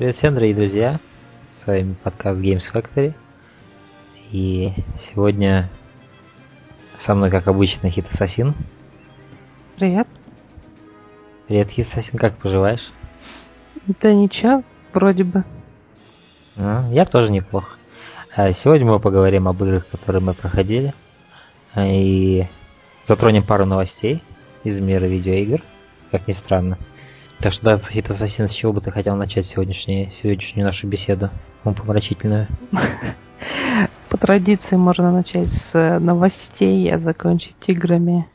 Привет всем, дорогие друзья! С вами подкаст Games Factory. И сегодня со мной, как обычно, Хит Ассасин. Привет. Привет, Хит Ассасин, как поживаешь? Да ничего, вроде бы. А, я тоже неплохо. А, сегодня мы поговорим об играх, которые мы проходили. А, и затронем пару новостей из мира видеоигр, как ни странно. Так что, да, Хит Ассасин, с чего бы ты хотел начать сегодняшнюю, сегодняшнюю нашу беседу? Помрачительную. По традиции можно начать с э, новостей, а закончить играми.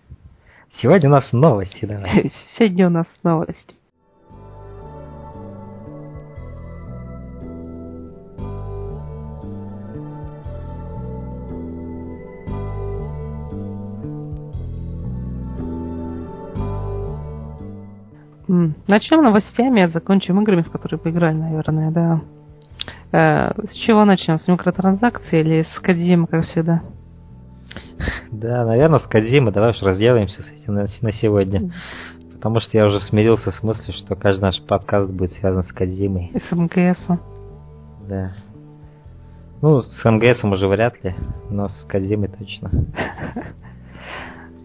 Сегодня у нас новости, давай. Сегодня у нас новости. Начнем новостями, а закончим играми, в которые поиграли, наверное, да. Э, с чего начнем? С микротранзакций или с Кадима, как всегда? Да, наверное, с Кадима. Давай уж разделаемся с этим на, сегодня. Потому что я уже смирился с мыслью, что каждый наш подкаст будет связан с Кадзимой. И с МГСом. Да. Ну, с МГСом уже вряд ли, но с Кадзимой точно.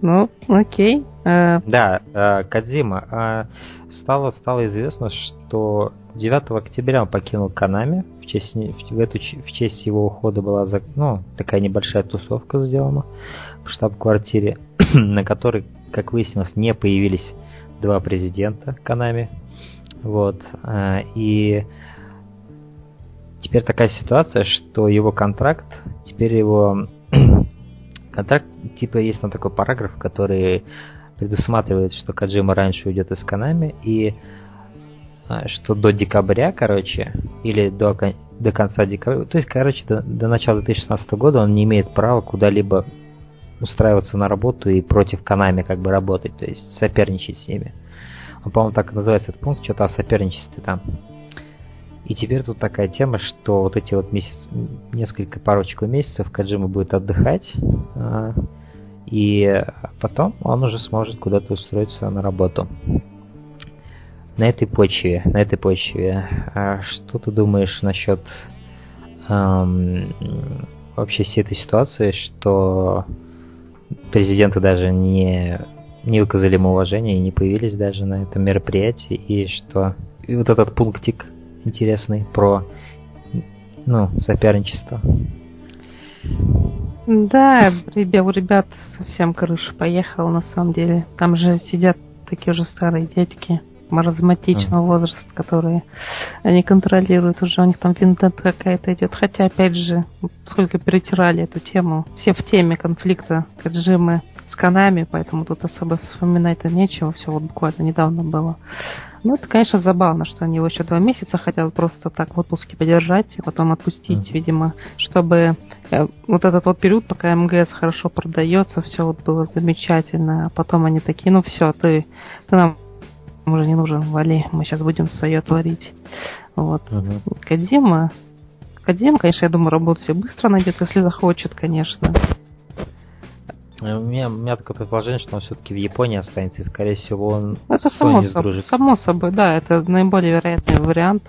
Ну, окей. Э, да, э, Кадзима. А, стало, стало известно, что 9 октября он покинул Канами. В честь, в, эту, в честь его ухода была ну, такая небольшая тусовка сделана в штаб-квартире, на которой, как выяснилось, не появились два президента Канами. Вот. Э, и теперь такая ситуация, что его контракт, теперь его контракт, типа, есть на такой параграф, который предусматривает, что Каджима раньше уйдет из Канами, и а, что до декабря, короче, или до, до конца декабря, то есть, короче, до, до начала 2016 года он не имеет права куда-либо устраиваться на работу и против Канами как бы работать, то есть соперничать с ними. Он, по-моему, так и называется этот пункт, что-то о соперничестве там. И теперь тут такая тема, что вот эти вот месяц, несколько парочку месяцев Каджима будет отдыхать, а, и потом он уже сможет куда-то устроиться на работу. На этой почве, на этой почве, а что ты думаешь насчет эм, вообще всей этой ситуации, что президенты даже не, не выказали ему уважения и не появились даже на этом мероприятии, и что и вот этот пунктик интересный про ну, соперничество. Да, ребят, у ребят совсем крыша поехала на самом деле. Там же сидят такие же старые дядьки маразматичного mm. возраста, которые они контролируют уже, у них там винтент какая-то идет. Хотя, опять же, сколько перетирали эту тему, все в теме конфликта Каджимы с Канами, поэтому тут особо вспоминать-то нечего, все вот буквально недавно было. Ну, это, конечно, забавно, что они его еще два месяца хотят просто так в отпуске подержать, и потом отпустить, mm-hmm. видимо, чтобы э, вот этот вот период, пока МГС хорошо продается, все вот было замечательно, а потом они такие, ну все, ты, ты нам уже не нужен, вали, мы сейчас будем свое творить. Вот. Mm-hmm. Кадима, Кадима, конечно, я думаю, работу себе быстро найдет, если захочет, конечно. У меня, у меня такое предположение, что он все-таки в Японии останется, и, скорее всего, он это с само, сдружится. Само собой, да, это наиболее вероятный вариант.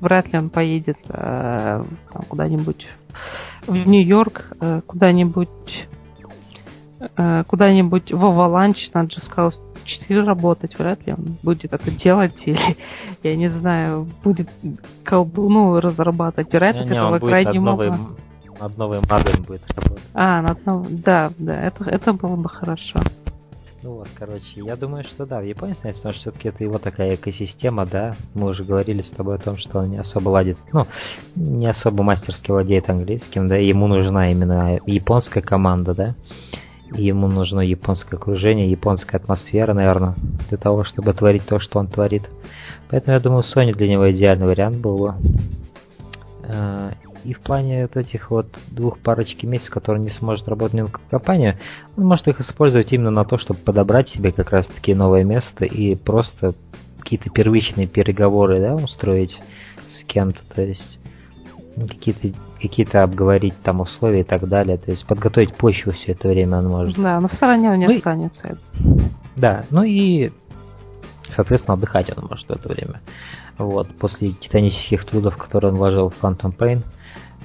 Вряд ли он поедет э, куда-нибудь в Нью-Йорк, э, куда-нибудь э, куда-нибудь в Аваланч на Just 4 работать, вряд ли он будет это делать, или, я не знаю, будет колдуну разрабатывать. Вероятность не, не, этого крайне мало над новым адом будет работать. А, над новым, да, да, это, это было бы хорошо. Ну вот, короче, я думаю, что да, в Японии снять, потому что все-таки это его такая экосистема, да. Мы уже говорили с тобой о том, что он не особо ладит, ну, не особо мастерски владеет английским, да, ему нужна именно японская команда, да. Ему нужно японское окружение, японская атмосфера, наверное, для того, чтобы творить то, что он творит. Поэтому я думаю, Sony для него идеальный вариант был бы. И в плане вот этих вот двух парочки месяцев, которые не сможет работать в компанию, он может их использовать именно на то, чтобы подобрать себе как раз таки новое место и просто какие-то первичные переговоры, да, устроить с кем-то, то есть какие-то какие-то обговорить там условия и так далее, то есть подготовить почву все это время он может. Да, но в стороне он не ну, останется. Да, ну и соответственно, отдыхать он может в это время. Вот, после титанических трудов, которые он вложил в Phantom Pain.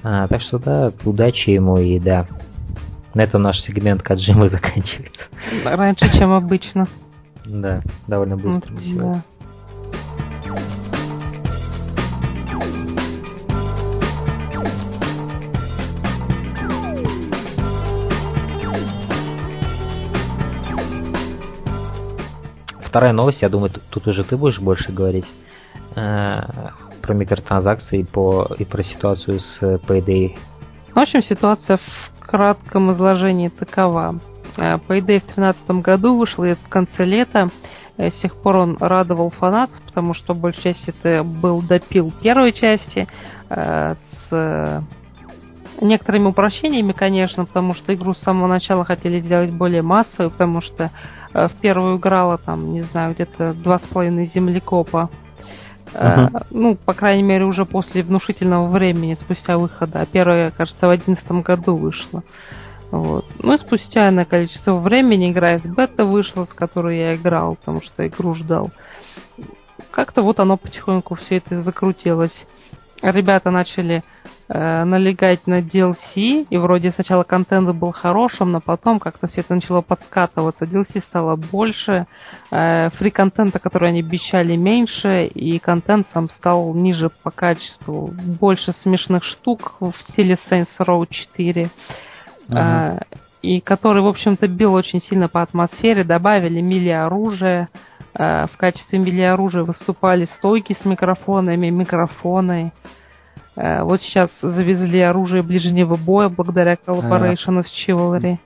А, так что да, удачи ему и да. На этом наш сегмент Каджимы заканчивается. Раньше, чем обычно. Да, довольно быстро мы сегодня. Вторая новость, я думаю, тут уже ты будешь больше говорить э, про микротранзакции по, и про ситуацию с Payday. В общем, ситуация в кратком изложении такова. Э, Payday в 2013 году вышел в конце лета. Э, с тех пор он радовал фанатов, потому что большая часть это был допил первой части э, с некоторыми упрощениями, конечно, потому что игру с самого начала хотели сделать более массовой, потому что Э, в первую играла там, не знаю, где-то два с половиной землекопа. Uh-huh. Ну, по крайней мере, уже после внушительного времени, спустя выхода. А первая, кажется, в одиннадцатом году вышла. Вот. Ну и спустя на количество времени игра из бета вышла, с которой я играл, потому что игру ждал. Как-то вот оно потихоньку все это закрутилось. Ребята начали э, налегать на DLC, и вроде сначала контент был хорошим, но потом как-то все это начало подскатываться. DLC стало больше, э, фри-контента, который они обещали, меньше, и контент сам стал ниже по качеству. Больше смешных штук в стиле Saints Row 4. Uh-huh. Э, и который, в общем-то, бил очень сильно по атмосфере, добавили мили оружия, э, в качестве мили оружия выступали стойки с микрофонами, микрофоны. Э, вот сейчас завезли оружие ближнего боя благодаря Collaboration с Chivalry.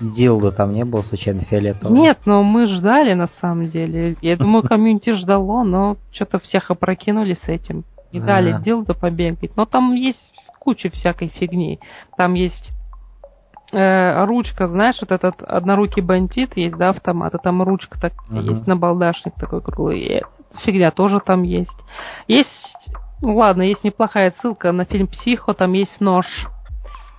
Дилда там не был случайно фиолетовый? Нет, но мы ждали на самом деле. Я думаю, комьюнити ждало, но что-то всех опрокинули с этим. Не дали Дилда побегать. Но там есть куча всякой фигни. Там есть э, ручка, знаешь, вот этот однорукий бандит есть, да, автомат, а там ручка так uh-huh. есть, набалдашник такой круглый. Фигня тоже там есть. Есть ну ладно, есть неплохая ссылка на фильм «Психо», там есть нож.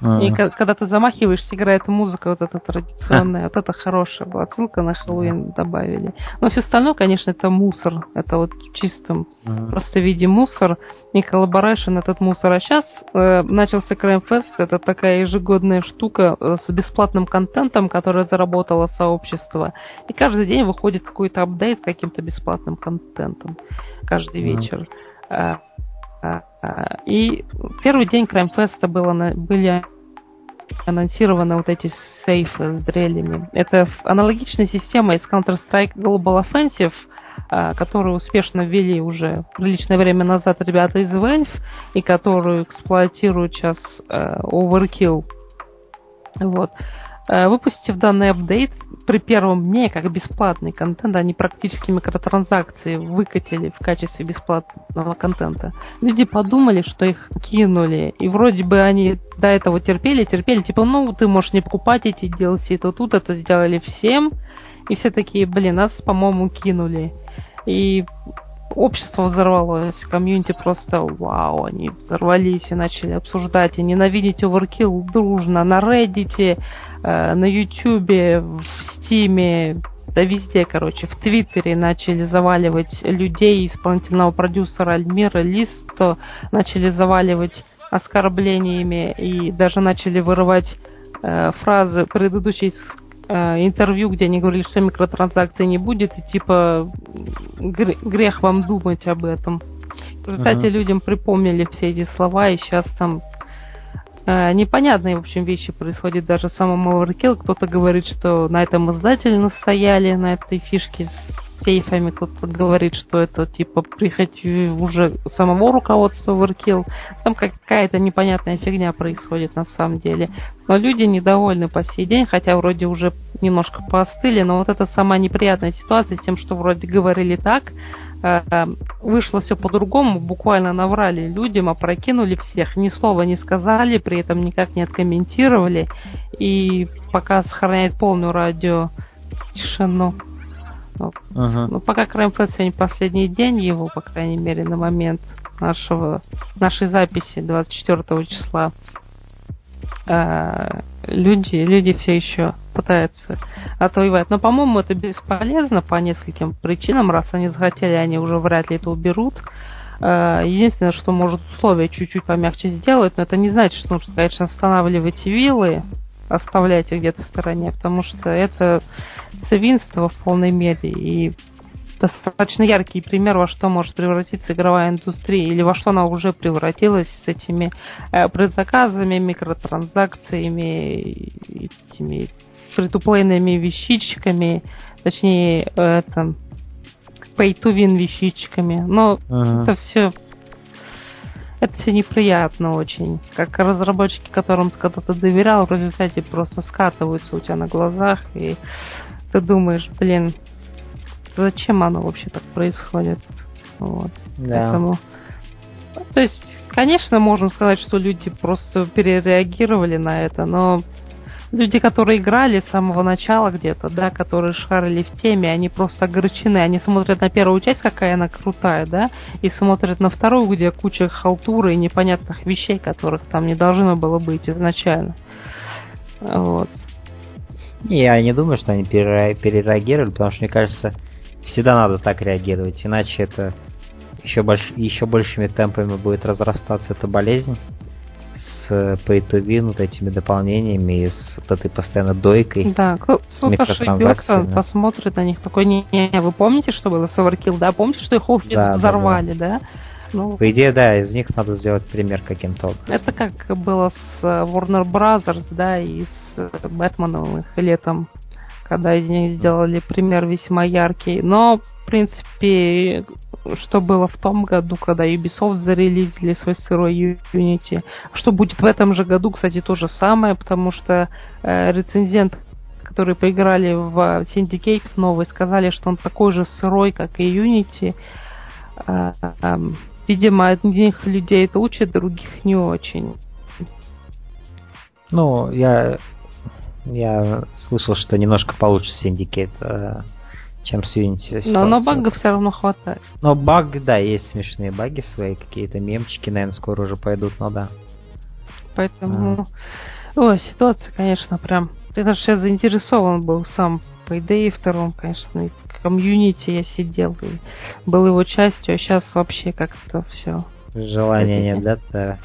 А-а-а. И когда ты замахиваешься, играет музыка вот эта традиционная, вот это хорошая была ссылка на Хэллоуин добавили. Но все остальное, конечно, это мусор. Это вот А-а-а. просто виде мусор. И collaboration этот мусор. А сейчас э, начался Fest. Это такая ежегодная штука э, с бесплатным контентом, которая заработала сообщество. И каждый день выходит какой-то апдейт с каким-то бесплатным контентом. Каждый А-а-а. вечер. Э, а, и первый день Краймфеста было, были анонсированы вот эти сейфы с дрелями. Это аналогичная система из Counter-Strike Global Offensive, а, которую успешно ввели уже приличное время назад ребята из Valve, и которую эксплуатируют сейчас uh, Overkill. Вот. Uh, выпустив данный апдейт, при первом дне, как бесплатный контент, они практически микротранзакции выкатили в качестве бесплатного контента. Люди подумали, что их кинули, и вроде бы они до этого терпели, терпели, типа, ну, ты можешь не покупать эти DLC, то тут это сделали всем, и все такие, блин, нас, по-моему, кинули. И общество взорвалось, комьюнити просто вау, они взорвались и начали обсуждать. И ненавидеть Overkill дружно на Reddit, э, на YouTube, в Steam, да везде, короче, в Твиттере начали заваливать людей, исполнительного продюсера Альмира Листо, начали заваливать оскорблениями и даже начали вырывать э, фразы предыдущей интервью, где они говорили, что микротранзакций не будет, и типа грех вам думать об этом. В результате uh-huh. людям припомнили все эти слова, и сейчас там э, непонятные, в общем, вещи происходят даже в самом Overkill. Кто-то говорит, что на этом издатели настояли, на этой фишке сейфами. Кто-то говорит, что это типа прихоть уже самого руководства Overkill. Там какая-то непонятная фигня происходит на самом деле. Но люди недовольны по сей день, хотя вроде уже немножко поостыли, но вот это самая неприятная ситуация с тем, что вроде говорили так, э, вышло все по-другому, буквально наврали людям, опрокинули всех, ни слова не сказали, при этом никак не откомментировали, и пока сохраняет полную радио тишину. Ага. Ну, пока Краймфест сегодня последний день его, по крайней мере, на момент нашего, нашей записи 24 числа. Э, люди, люди все еще пытаются отвоевать. Но, по-моему, это бесполезно по нескольким причинам. Раз они захотели, они уже вряд ли это уберут. Э, единственное, что может условия чуть-чуть помягче сделать, но это не значит, что нужно, конечно, останавливать виллы, оставляйте где-то в стороне, потому что это свинство в полной мере. И достаточно яркий пример, во что может превратиться игровая индустрия, или во что она уже превратилась с этими э, предзаказами, микротранзакциями, этими фритуплейными вещичками, точнее, это pay-to-win вещичками. Но ага. это все это все неприятно очень. Как разработчики, которым ты когда-то доверял, в результате просто скатываются у тебя на глазах, и ты думаешь, блин, зачем оно вообще так происходит? Вот. Да. Поэтому... То есть, конечно, можно сказать, что люди просто перереагировали на это, но люди, которые играли с самого начала где-то, да, которые шарили в теме, они просто огорчены. Они смотрят на первую часть, какая она крутая, да, и смотрят на вторую, где куча халтуры и непонятных вещей, которых там не должно было быть изначально. Вот. Я не думаю, что они перереагировали, потому что, мне кажется, всегда надо так реагировать, иначе это еще, больш... еще большими темпами будет разрастаться эта болезнь с to win, вот этими дополнениями и с вот этой постоянно дойкой. Да, кто-то ошибется, посмотрит на них такой, не, не, вы помните, что было с Overkill, да? Помните, что их офис да, взорвали, да? да? да? Ну, По идее, да, из них надо сделать пример каким-то образом. Это как было с э, Warner Brothers, да, и с э, Бэтменом их летом когда из них сделали пример весьма яркий. Но, в принципе, что было в том году, когда Ubisoft зарелизили свой сырой Unity. Что будет в этом же году, кстати, то же самое, потому что э, рецензент которые поиграли в Syndicate новый, сказали, что он такой же сырой, как и Unity. Э, видимо, одних людей это учат, других не очень. Ну, я я слышал, что немножко получше Syndicate, э, чем Unity. Но, но багов все равно хватает. Но баг, да, есть смешные баги свои, какие-то мемчики, наверное, скоро уже пойдут, но да. Поэтому... А. Ой, ситуация, конечно, прям... Ты даже сейчас заинтересован был сам по идее втором, конечно, и в комьюнити я сидел и был его частью, а сейчас вообще как-то все. Желания нет, да, да,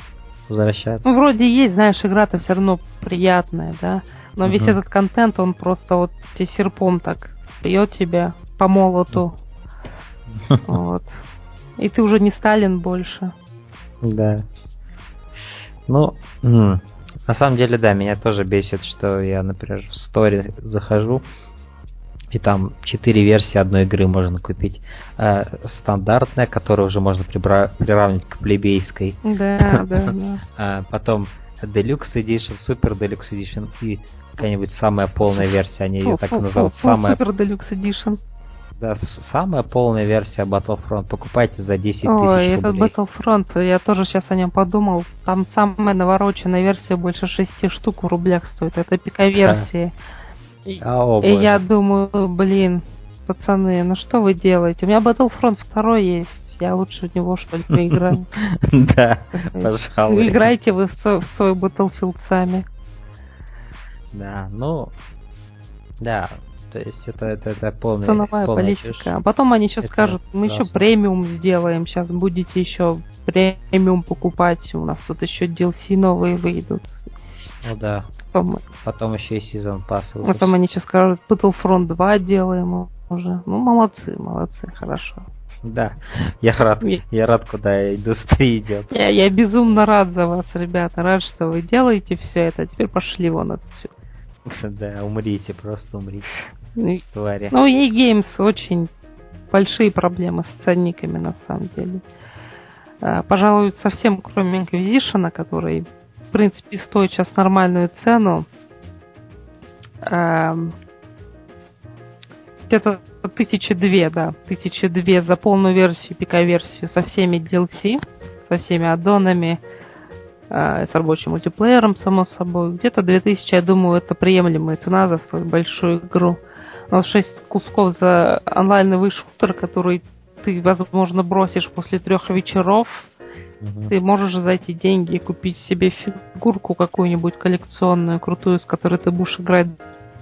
возвращаться? Ну, вроде есть, знаешь, игра-то все равно приятная, да, но угу. весь этот контент, он просто вот тебе серпом так бьет тебя по молоту. Вот. И ты уже не Сталин больше. Да. Ну, на самом деле, да, меня тоже бесит, что я, например, в стори захожу, и там четыре версии одной игры можно купить. Э, стандартная, которую уже можно прибра- приравнивать к плебейской. Да, да, да. А потом Deluxe Edition, Super Deluxe Edition и какая-нибудь самая полная версия, они ее так и назовут. Самая... Super Deluxe Edition. Да, самая полная версия Battlefront. Покупайте за 10 тысяч Ой, этот Battlefront, я тоже сейчас о нем подумал. Там самая навороченная версия больше 6 штук в рублях стоит. Это пика-версия. И, а, и я думаю, блин, пацаны, ну что вы делаете? У меня Battlefront 2 есть. Я лучше него, что ли, поиграю. Да, пожалуй. Играйте вы в свой Battlefield сами. Да, ну, да, то есть это, это, это полная, Ценовая полная политика. Чушь. А потом они еще это скажут, мы еще премиум сделаем, сейчас будете еще премиум покупать, у нас тут еще DLC новые выйдут. Ну да. Потом, потом еще и сезон пасс. Потом они сейчас скажут, Battlefront 2 делаем уже. Ну, молодцы, молодцы, хорошо. Да, я рад, я рад, куда индустрия идет. Я, я безумно рад за вас, ребята, рад, что вы делаете все это. Теперь пошли вон отсюда. Да, умрите, просто умрите. Ну, твари. Ну, и Games очень большие проблемы с ценниками, на самом деле. А, пожалуй, совсем кроме Inquisition, который, в принципе, стоит сейчас нормальную цену. Где-то тысячи две, да, тысячи две за полную версию, пика-версию со всеми DLC, со всеми аддонами, э, с рабочим мультиплеером, само собой. Где-то 2000, я думаю, это приемлемая цена за свою большую игру. Но 6 кусков за онлайновый шутер, который ты, возможно, бросишь после трех вечеров, угу. ты можешь за эти деньги купить себе фигурку какую-нибудь коллекционную, крутую, с которой ты будешь играть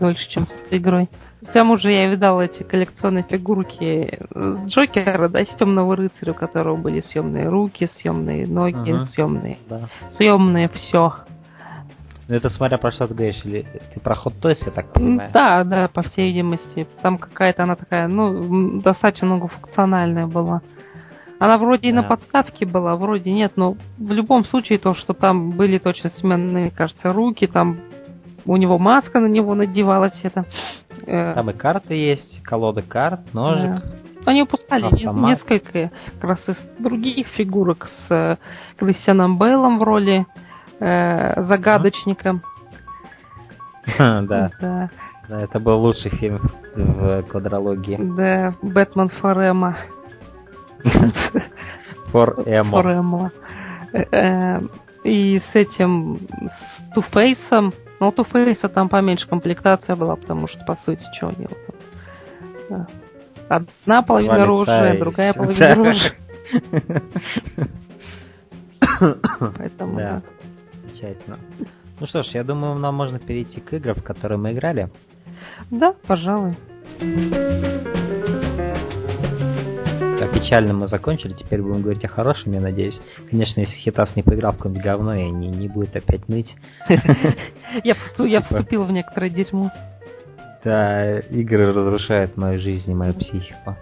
дольше, чем с этой игрой. К тому же я видал эти коллекционные фигурки Джокера, да, с темного рыцаря, у которого были съемные руки, съемные ноги, uh съемные, да. съемные все. Ну это смотря про что ты говоришь, или ты про Hot Toys, я так понимаю? Да, да, по всей видимости. Там какая-то она такая, ну, достаточно многофункциональная была. Она вроде и на подставке была, вроде нет, но в любом случае то, что там были точно сменные, кажется, руки, там у него маска на него надевалась, это... Э... Там и карты есть, колода карт, ножик. Да. Они выпускали автомат. несколько как раз из других фигурок с э, Кристианом Бейлом в роли э, загадочника. Да. Да. Это был лучший фильм в квадрологии. Да, Бэтмен Форема. Форема. Форема. Э, и с этим, с Туфейсом. Ну, у Туфейса там поменьше комплектация была, потому что, по сути, что они да. Одна половина оружия, другая половина оружия. Поэтому, да замечательно. Ну что ж, я думаю, нам можно перейти к играм, в которые мы играли. Да, пожалуй. Печально мы закончили, теперь будем говорить о хорошем, я надеюсь. Конечно, если Хитас не поиграл в какое-нибудь говно, и не, не будет опять ныть. Я типа. вступил в некоторое дерьмо. Да, игры разрушают мою жизнь и мою психику.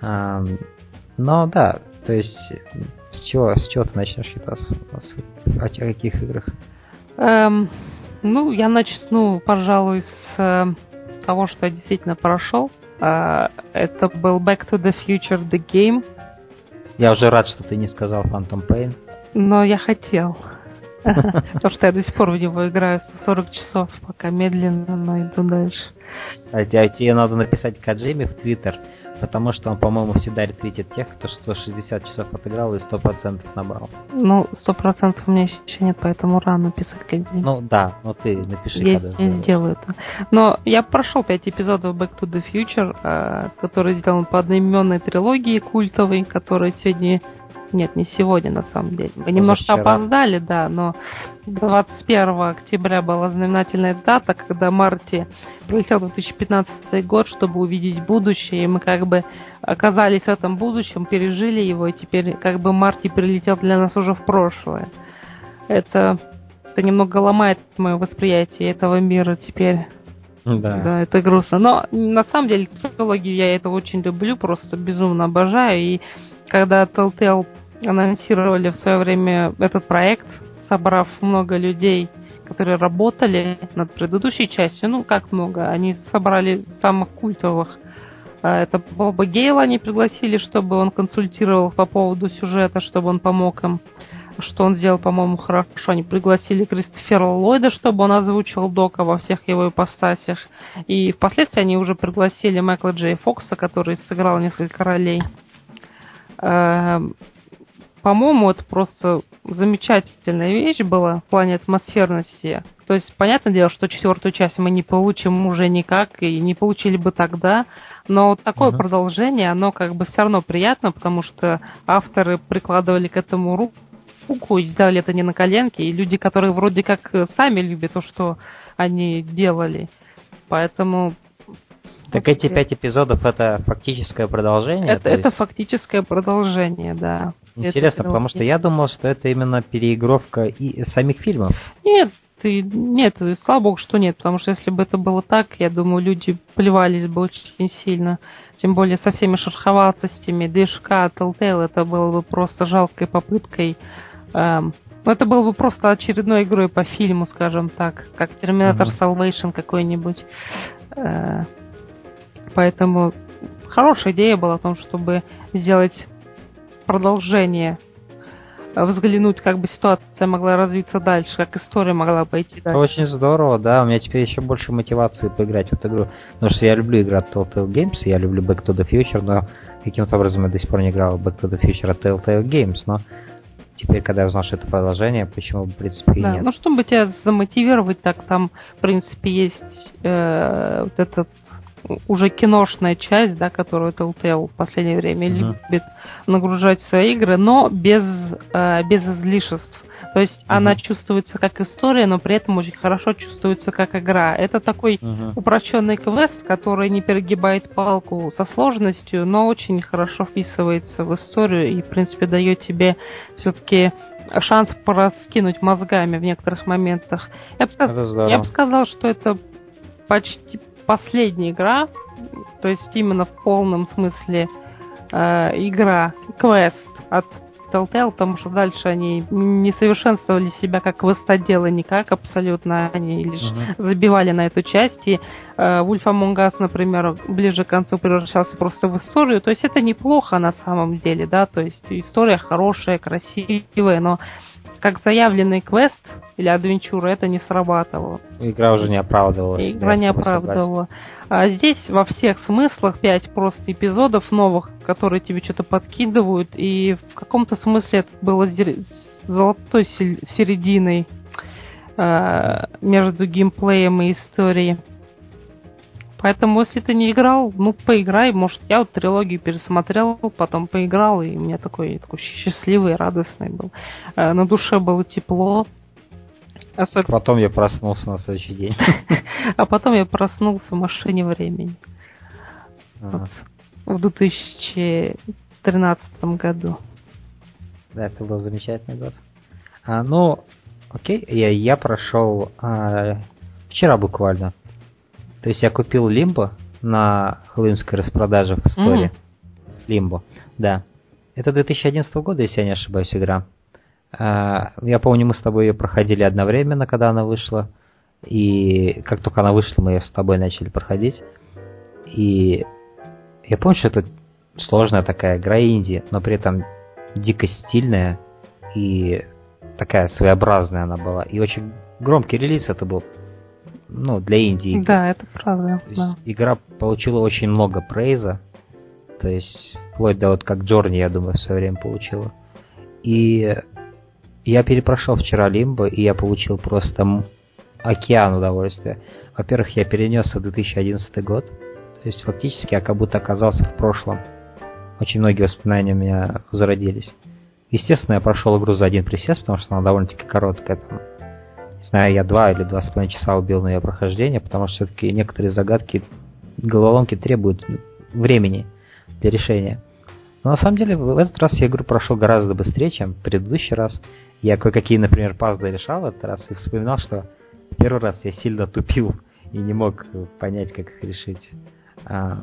Но да, то есть с чего, с чего ты начнешь, Хитас? О, о каких играх? Эм, ну, я начну, пожалуй, с э, того, что я действительно прошел. Э, это был Back to the Future The Game. Я уже рад, что ты не сказал Phantom Pain. Но я хотел. Потому что я до сих пор в него играю 40 часов, пока медленно, но иду дальше. А тебе надо написать Каджиме в Твиттер Потому что он, по-моему, всегда ретвитит тех, кто 160 часов отыграл и 100% набрал. Ну, 100% у меня еще нет, поэтому рано писать день. Ну да, но ты напиши, я, когда я сделаю это. Но я прошел 5 эпизодов Back to the Future, э, который сделан по одноименной трилогии культовой, которая сегодня нет, не сегодня, на самом деле. Мы немножко опоздали, да, но 21 октября была знаменательная дата, когда Марти прилетел в 2015 год, чтобы увидеть будущее, и мы как бы оказались в этом будущем, пережили его, и теперь как бы Марти прилетел для нас уже в прошлое. Это, это немного ломает мое восприятие этого мира теперь. Да. да, это грустно. Но на самом деле трилогию я это очень люблю, просто безумно обожаю. И когда Telltale анонсировали в свое время этот проект, собрав много людей, которые работали над предыдущей частью. Ну, как много? Они собрали самых культовых. А, это Боба Гейла они пригласили, чтобы он консультировал по поводу сюжета, чтобы он помог им. Что он сделал, по-моему, хорошо. Они пригласили Кристофера Ллойда, чтобы он озвучил Дока во всех его ипостасях. И впоследствии они уже пригласили Майкла Джей Фокса, который сыграл несколько ролей. Эм, по-моему, это просто замечательная вещь была в плане атмосферности. То есть, понятное дело, что четвертую часть мы не получим уже никак и не получили бы тогда, но вот такое uh-huh. продолжение, оно как бы все равно приятно, потому что авторы прикладывали к этому руку и сделали это не на коленке, и люди, которые вроде как сами любят то, что они делали. Поэтому так эти пять эпизодов это фактическое продолжение? Это, это фактическое продолжение, да. Интересно, потому что я думал, что это именно переигровка и самих фильмов. Нет, и, нет, слава богу, что нет, потому что если бы это было так, я думаю, люди плевались бы очень сильно. Тем более со всеми шероховатостями движка Telltale это было бы просто жалкой попыткой. Эм, ну, это было бы просто очередной игрой по фильму, скажем так, как Terminator uh-huh. Salvation какой-нибудь. Э, поэтому хорошая идея была в том, чтобы сделать продолжение э, взглянуть, как бы ситуация могла развиться дальше, как история могла пойти дальше. Очень здорово, да. У меня теперь еще больше мотивации поиграть в эту игру. Потому что я люблю играть в Telltale Games, я люблю Back to the Future, но каким-то образом я до сих пор не играл в Back to the Future от Telltale Games, но теперь, когда я узнал, что это продолжение, почему, в принципе, и да, нет. Ну, чтобы тебя замотивировать, так там, в принципе, есть э, вот этот уже киношная часть, да, которую Telltale в последнее время uh-huh. любит нагружать свои игры, но без, э, без излишеств. То есть угу. она чувствуется как история, но при этом очень хорошо чувствуется как игра. Это такой угу. упрощенный квест, который не перегибает палку со сложностью, но очень хорошо вписывается в историю и, в принципе, дает тебе все-таки шанс пораскинуть мозгами в некоторых моментах. Я бы, сказ... Я бы сказал, что это почти последняя игра, то есть именно в полном смысле э, игра, квест от Telltale, потому что дальше они не совершенствовали себя как квестоделы никак абсолютно, они лишь uh-huh. забивали на эту часть, и э, Wolf Among Us, например, ближе к концу превращался просто в историю, то есть это неплохо на самом деле, да, то есть история хорошая, красивая, но как заявленный квест или адвенчура это не срабатывало. Игра уже не оправдывалась. Игра не оправдывала. А здесь во всех смыслах пять просто эпизодов новых, которые тебе что-то подкидывают, и в каком-то смысле это было золотой серединой э, между геймплеем и историей. Поэтому, если ты не играл, ну, поиграй. Может, я вот трилогию пересмотрел, потом поиграл, и у меня такой, такой счастливый, радостный был. Э, на душе было тепло. Особенно... Потом я проснулся на следующий день. А потом я проснулся в машине времени. В 2013 году. Да, это был замечательный год. А, ну, окей, я, я прошел а, вчера буквально то есть я купил Лимбо на хэллоуинской распродаже в сторе. Лимбо, да. Это 2011 года, если я не ошибаюсь, игра. А, я помню, мы с тобой ее проходили одновременно, когда она вышла. И как только она вышла, мы ее с тобой начали проходить. И я помню, что это сложная такая игра инди, но при этом дико стильная и такая своеобразная она была. И очень громкий релиз это был ну, для Индии. Да, это правда. Да. игра получила очень много прейза. То есть, вплоть до вот как Джорни, я думаю, в свое время получила. И я перепрошел вчера Лимбо, и я получил просто океан удовольствия. Во-первых, я перенесся в 2011 год. То есть, фактически, я как будто оказался в прошлом. Очень многие воспоминания у меня зародились. Естественно, я прошел игру за один присест, потому что она довольно-таки короткая. Там, знаю, я два или два с половиной часа убил на ее прохождение, потому что все-таки некоторые загадки, головоломки требуют времени для решения. Но на самом деле в этот раз я игру прошел гораздо быстрее, чем в предыдущий раз. Я кое-какие, например, пазлы решал в этот раз и вспоминал, что первый раз я сильно тупил и не мог понять, как их решить. А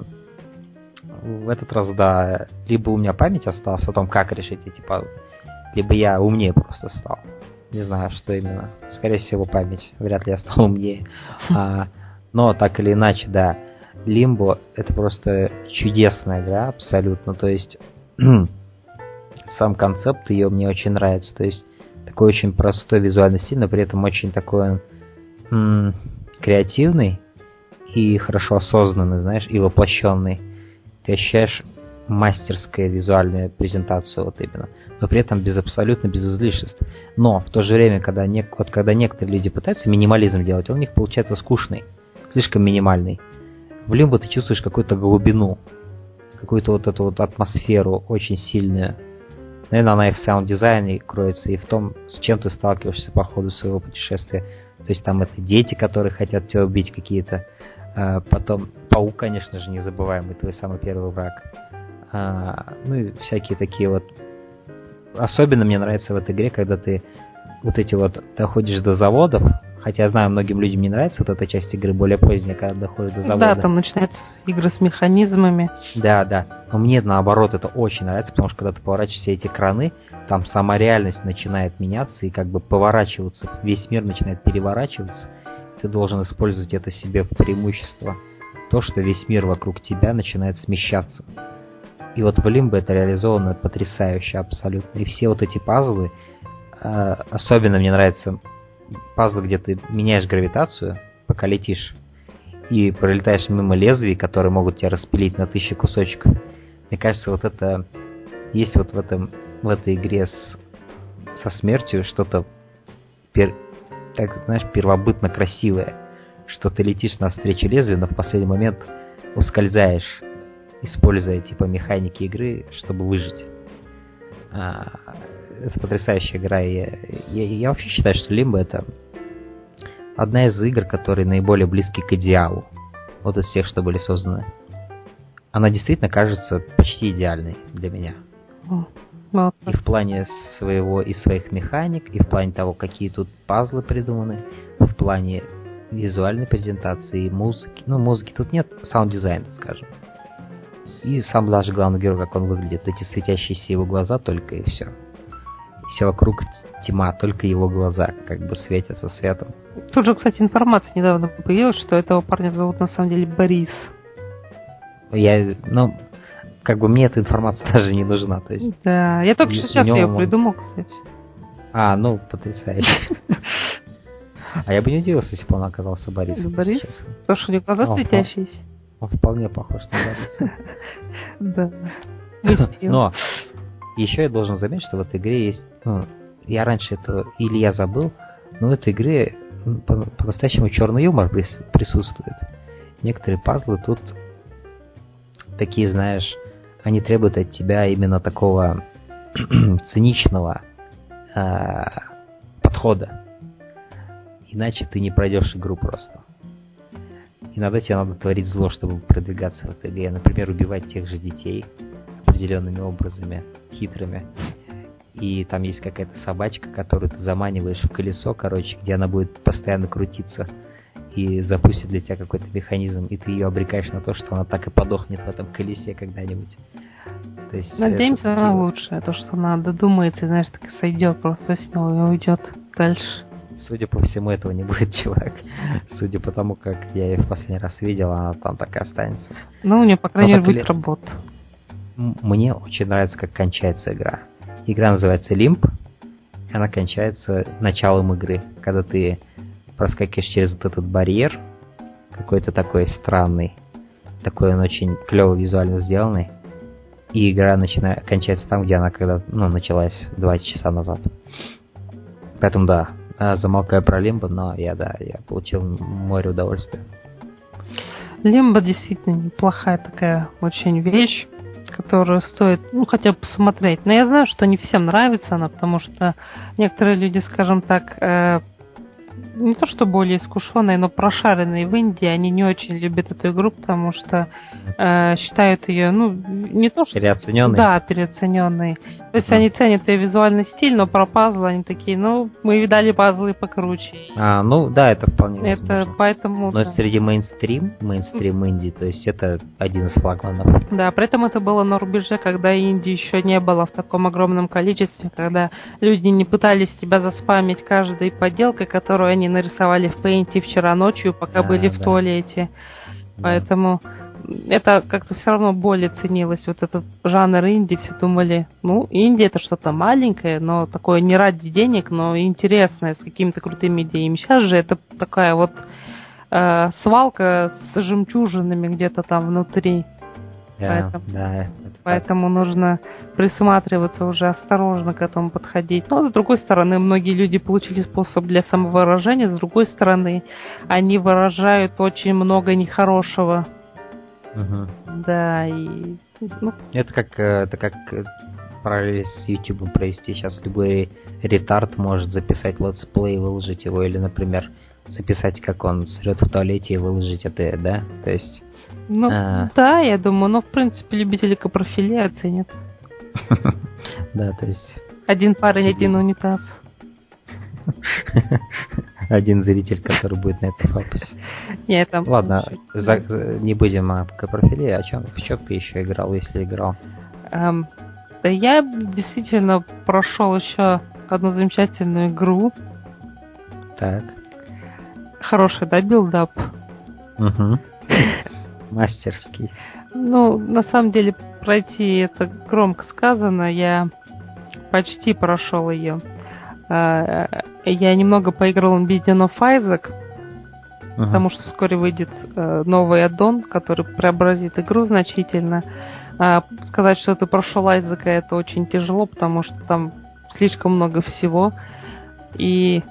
в этот раз, да, либо у меня память осталась о том, как решить эти пазлы, либо я умнее просто стал. Не знаю, что именно. Скорее всего, память. Вряд ли я стал умнее. А, но так или иначе, да. Лимбо это просто чудесная игра, абсолютно. То есть сам концепт ее мне очень нравится. То есть такой очень простой визуальный стиль, но при этом очень такой м- креативный и хорошо осознанный, знаешь, и воплощенный. Ты ощущаешь мастерская визуальная презентация вот именно но при этом без абсолютно без излишеств. Но в то же время, когда, не, вот когда некоторые люди пытаются минимализм делать, он у них получается скучный, слишком минимальный. В Лимбо ты чувствуешь какую-то глубину, какую-то вот эту вот атмосферу очень сильную. Наверное, она и в саунд-дизайне кроется, и в том, с чем ты сталкиваешься по ходу своего путешествия. То есть там это дети, которые хотят тебя убить какие-то. А, потом паук, конечно же, незабываемый, твой самый первый враг. А, ну и всякие такие вот особенно мне нравится в этой игре, когда ты вот эти вот доходишь до заводов, хотя я знаю, многим людям не нравится вот эта часть игры более поздняя, когда доходишь до завода. Да, там начинаются игры с механизмами. Да, да. Но мне наоборот это очень нравится, потому что когда ты поворачиваешь все эти краны, там сама реальность начинает меняться и как бы поворачиваться, весь мир начинает переворачиваться. Ты должен использовать это себе в преимущество. То, что весь мир вокруг тебя начинает смещаться. И вот в Лимбо это реализовано потрясающе абсолютно. И все вот эти пазлы, э, особенно мне нравятся пазлы, где ты меняешь гравитацию, пока летишь, и пролетаешь мимо лезвий, которые могут тебя распилить на тысячи кусочков. Мне кажется, вот это есть вот в этом в этой игре с, со смертью что-то пер, так знаешь первобытно красивое, что ты летишь навстречу лезвию, но в последний момент ускользаешь используя типа механики игры, чтобы выжить. А, это потрясающая игра. Я, я, я вообще считаю, что Limbo это одна из игр, которые наиболее близки к идеалу. Вот из всех, что были созданы. Она действительно кажется почти идеальной для меня. И в плане своего и своих механик, и в плане того, какие тут пазлы придуманы, в плане визуальной презентации, музыки. Ну, музыки тут нет, саунд-дизайна, скажем. И сам даже главный герой, как он выглядит, эти светящиеся его глаза только и все. Все вокруг тьма, только его глаза как бы светятся светом. Тут же, кстати, информация недавно появилась, что этого парня зовут на самом деле Борис. Я, ну, как бы мне эта информация даже не нужна, то есть. Да, я только что сейчас ее придумал, кстати. А, ну, потрясающе. А я бы не удивился, если бы он оказался Борисом. Борис? Потому что у него глаза светящиеся. Он вполне похож на. Да. Но еще я должен заметить, что в этой игре есть... ну, я раньше это... Или я забыл, но в этой игре по-настоящему черный юмор прис- присутствует. Некоторые пазлы тут такие, знаешь, они требуют от тебя именно такого циничного э, подхода. Иначе ты не пройдешь игру просто. Иногда тебе надо творить зло, чтобы продвигаться в этой игре. Например, убивать тех же детей определенными образами, хитрыми. И там есть какая-то собачка, которую ты заманиваешь в колесо, короче, где она будет постоянно крутиться и запустит для тебя какой-то механизм, и ты ее обрекаешь на то, что она так и подохнет в этом колесе когда-нибудь. То есть Надеемся это- на лучшее, то, что она додумается и, знаешь, так и сойдет просто с него и уйдет дальше. Судя по всему, этого не будет, чувак. Судя по тому, как я ее в последний раз видел, она там так и останется. Ну, у нее, по крайней мере, будет ли- работа. Мне очень нравится, как кончается игра. Игра называется и Она кончается началом игры, когда ты проскакиваешь через вот этот барьер, какой-то такой странный, такой он очень клево визуально сделанный, и игра начинает кончается там, где она когда ну, началась два часа назад. Поэтому да, замолкаю про Лимбо, но я да, я получил море удовольствия. Лимба действительно неплохая такая очень вещь, которую стоит, ну, хотя бы посмотреть. Но я знаю, что не всем нравится она, потому что некоторые люди, скажем так, э, не то что более искушенные, но прошаренные в Индии, они не очень любят эту игру, потому что э, считают ее, ну, не то что... Переоцененный? Да, переоцененной. То есть они ценят ее визуальный стиль, но про пазлы они такие, ну, мы видали пазлы покруче. А, ну да, это вполне Это возможно. поэтому... Но да. среди мейнстрим, мейнстрим Инди, то есть это один из флагманов. Да, при этом это было на рубеже, когда Индии еще не было в таком огромном количестве, когда люди не пытались тебя заспамить каждой поделкой, которую они нарисовали в пейнте вчера ночью, пока Да, были в да. туалете. Да. Поэтому это как-то все равно более ценилось. Вот этот жанр инди, все думали, ну, инди это что-то маленькое, но такое не ради денег, но интересное, с какими-то крутыми идеями. Сейчас же это такая вот э, свалка с жемчужинами где-то там внутри. Да, поэтому- да. Поэтому нужно присматриваться уже осторожно к этому подходить. Но с другой стороны, многие люди получили способ для самовыражения, с другой стороны, они выражают очень много нехорошего. Мгм. Да, и ну, Это как, э, это как э, параллель с YouTube провести. Сейчас любой retard может записать летсплей и выложить его, или, например, записать, как он срет в туалете и выложить это, да? То есть, ну А. да, я думаю, но в принципе любители капрофилии оценят. да, то есть Один парень, один унитаз. один зритель, который будет на этой фапусе. Я там Ладно, за- не будем о капрофилии, о чем, в чем ты еще играл, если играл? Эм, да я действительно прошел еще одну замечательную игру. Так. Хороший, да, build-up. Угу. Мастерский. Ну, на самом деле, пройти это громко сказано. Я почти прошел ее. Я немного поиграл в Binding of Isaac, Мгм. потому что вскоре выйдет э, новый аддон, который преобразит игру значительно. А, Сказать, что ты прошел Айзека, это очень тяжело, потому что там слишком много всего. И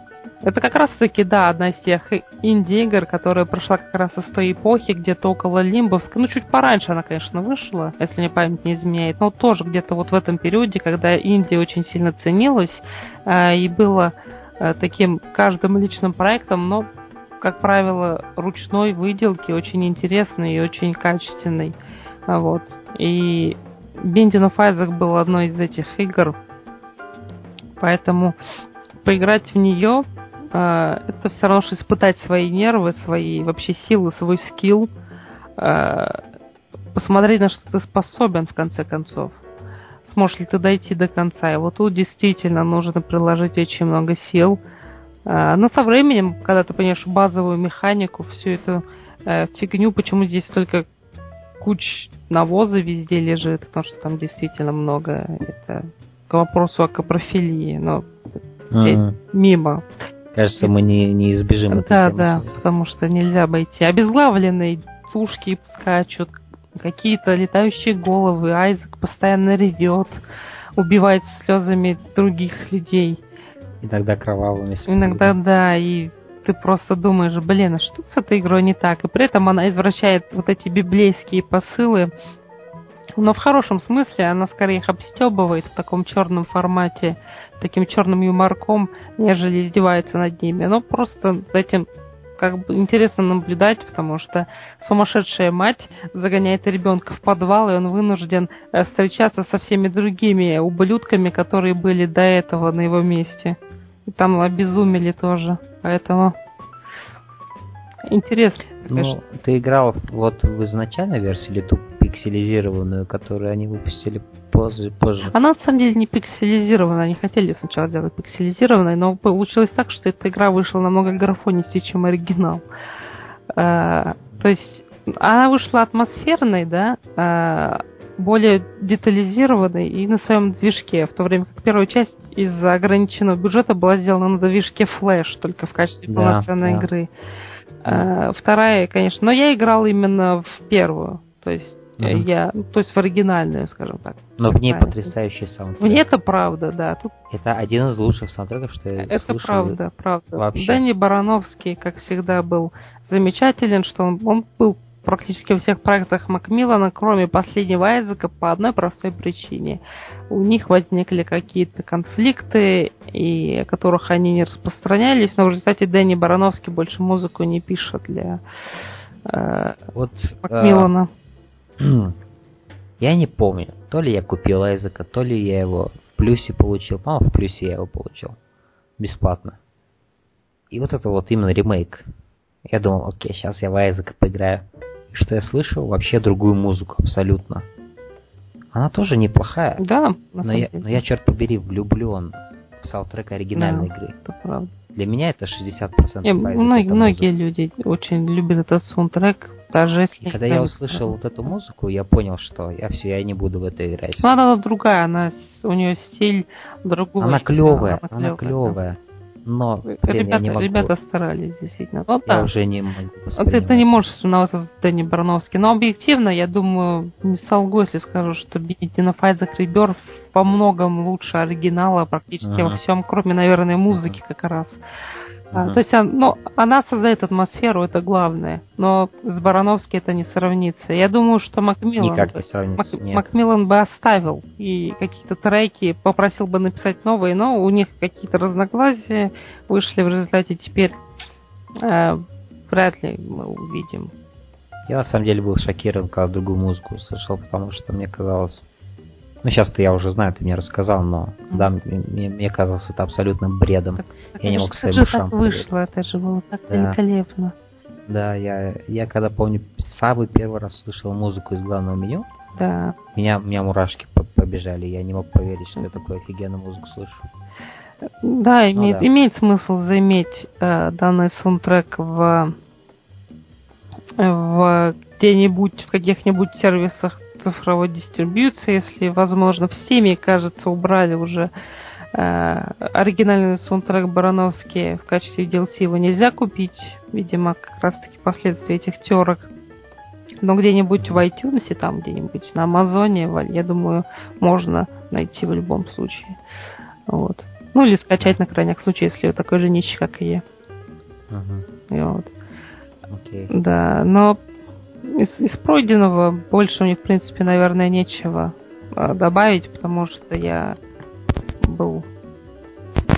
Это как раз таки, да, одна из тех инди-игр, которая прошла как раз из той эпохи, где-то около Лимбовска. Ну, чуть пораньше она, конечно, вышла, если мне память не изменяет, но тоже где-то вот в этом периоде, когда Индия очень сильно ценилась э, и было таким каждым личным проектом, но, как правило, ручной выделки, очень интересный и очень качественный. Вот. И Binding of Isaac был одной из этих игр, поэтому поиграть в нее э, это все равно, что испытать свои нервы, свои вообще силы, свой скилл, э, посмотреть, на что ты способен в конце концов. Сможешь ли ты дойти до конца. И вот тут действительно нужно приложить очень много сил. Э, но со временем, когда ты понимаешь базовую механику, всю эту э, фигню, почему здесь только куч навоза везде лежит, потому что там действительно много. Это к вопросу о капрофилии, но mm-hmm. мимо. Кажется, мы не, не избежим этой Да, да, потому что нельзя обойти. Обезглавленные тушки скачут, какие-то летающие головы, Айзек постоянно ревет, убивает слезами других людей. Иногда кровавыми слезами. Иногда, да, и ты просто думаешь, блин, а что с этой игрой не так? И при этом она извращает вот эти библейские посылы, но в хорошем смысле она скорее их обстебывает в таком черном формате, таким черным юморком, нежели издевается над ними. Но просто этим как бы интересно наблюдать, потому что сумасшедшая мать загоняет ребенка в подвал, и он вынужден э, встречаться со всеми другими ублюдками, которые были до этого на его месте. И там обезумели тоже. Поэтому интересно. Ну, ты играл вот в изначальной версии или ту пикселизированную, которую они выпустили позже, позже? Она на самом деле не пикселизированная. Они хотели сначала сделать пикселизированной, но получилось так, что эта игра вышла намного графонистее, чем оригинал. А, то есть она вышла атмосферной, да, а, более детализированной и на своем движке, в то время как первая часть из-за ограниченного бюджета была сделана на движке Flash, только в качестве да, полноценной да. игры. А, вторая, конечно, но я играл именно в первую, то есть угу. я, то есть в оригинальную, скажем так. Но в ней потрясающий саундтрек. В ней это правда, да. Тут... Это один из лучших саундтреков, что я Это слышал правда, правда. Вообще. Дэнни Барановский, как всегда, был замечателен, что он, он был практически во всех проектах Макмиллана, кроме последнего Айзека, по одной простой причине. У них возникли какие-то конфликты, и о которых они не распространялись, но в результате Дэнни Барановский больше музыку не пишет для э, вот, Макмиллана. Э, я не помню, то ли я купил Айзека, то ли я его в плюсе получил. По-моему, в плюсе я его получил. Бесплатно. И вот это вот именно ремейк. Я думал, окей, сейчас я в Айзека поиграю что я слышу вообще другую музыку абсолютно. Она тоже неплохая. Да, но я, но я, черт побери, влюблен в саундтрек оригинальной да, игры. Это правда. Для меня это 60% Не, многие, многие люди очень любят этот саундтрек, даже если... И когда я услышал вот эту музыку, я понял, что я все, я не буду в это играть. Но она другая, она, у нее стиль другой. Она клевая, она, клевая. Но блин, ребята, я не могу. ребята старались, действительно. Ну, я да. уже не могу Вот ты не можешь соревноваться с Дэнни Барановски. Но объективно, я думаю, не солгу, если скажу, что Битина Файза Крибер по многом лучше оригинала практически ага. во всем, кроме, наверное, музыки ага. как раз. Uh-huh. То есть, ну, она создает атмосферу, это главное. Но с Барановски это не сравнится. Я думаю, что Макмиллан, Никак не сравнится, Мак, Макмиллан бы оставил и какие-то треки попросил бы написать новые, но у них какие-то разногласия вышли в результате. Теперь э, вряд ли мы увидим. Я на самом деле был шокирован, когда другую музыку услышал, потому что мне казалось ну, сейчас-то я уже знаю, ты мне рассказал, но да, мне, мне казалось это абсолютно бредом. Так, я не мог своим ушам. так вышло, это же было так да. великолепно. Да, я, я когда помню, самый первый раз слышал музыку из главного меню, да. меня, меня мурашки побежали, я не мог поверить, что я такую офигенную музыку слышу. Да, ну, имеет, да. имеет смысл заиметь э, данный саундтрек в, в где-нибудь, в каких-нибудь сервисах цифровой дистрибьюции, если возможно. В Steam, кажется, убрали уже оригинальный саундтрек Барановский в качестве DLC его нельзя купить. Видимо, как раз таки последствия этих терок. Но где-нибудь в iTunes, там где-нибудь на Амазоне, я думаю, можно найти в любом случае. Вот. Ну или скачать на крайняк случай, если вы такой же нищий, как и я. И вот. Окей. Да, но из, из пройденного больше мне, в принципе, наверное, нечего э, добавить, потому что я был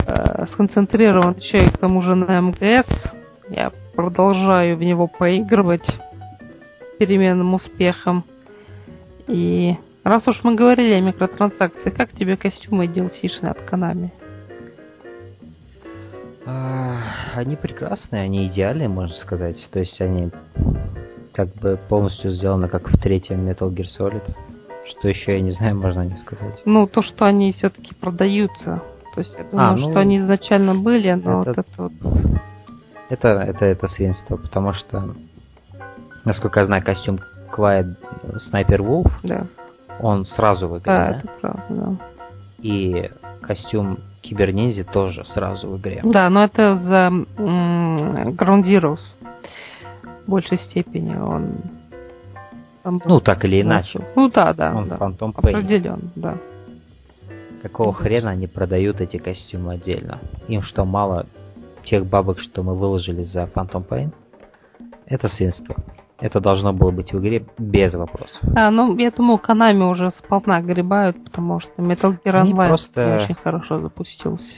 э, сконцентрирован еще и к тому же на МГС. Я продолжаю в него поигрывать переменным успехом. И раз уж мы говорили о микротранзакции, как тебе костюмы DLC от? А, они прекрасные, они идеальные, можно сказать. То есть они как бы полностью сделаны как в третьем Metal Gear Solid. Что еще, я не знаю, можно не сказать. Ну, то, что они все-таки продаются. То есть я думаю, А, ну, что они изначально были, но это- вот это вот... Это, это, это свинство, потому что, насколько я знаю, костюм Quiet Sniper Wolf, Да, он сразу в игре, да, да? это правда, да. И костюм Киберниндзя тоже сразу в игре. Да, но это за м, Ground Zeroes. В большей степени он... там Ну, так или иначе. Ну да, да, Он да. Phantom Pain. Определенно, да. Какого хрена они продают эти костюмы отдельно? Им что, мало тех бабок, что мы выложили за Phantom Pain? Это свинство. Это должно было быть в игре без вопросов. А, ну, я думаю, Konami уже сполна гребают, потому что Metal Gear Они Online просто- очень хорошо запустился.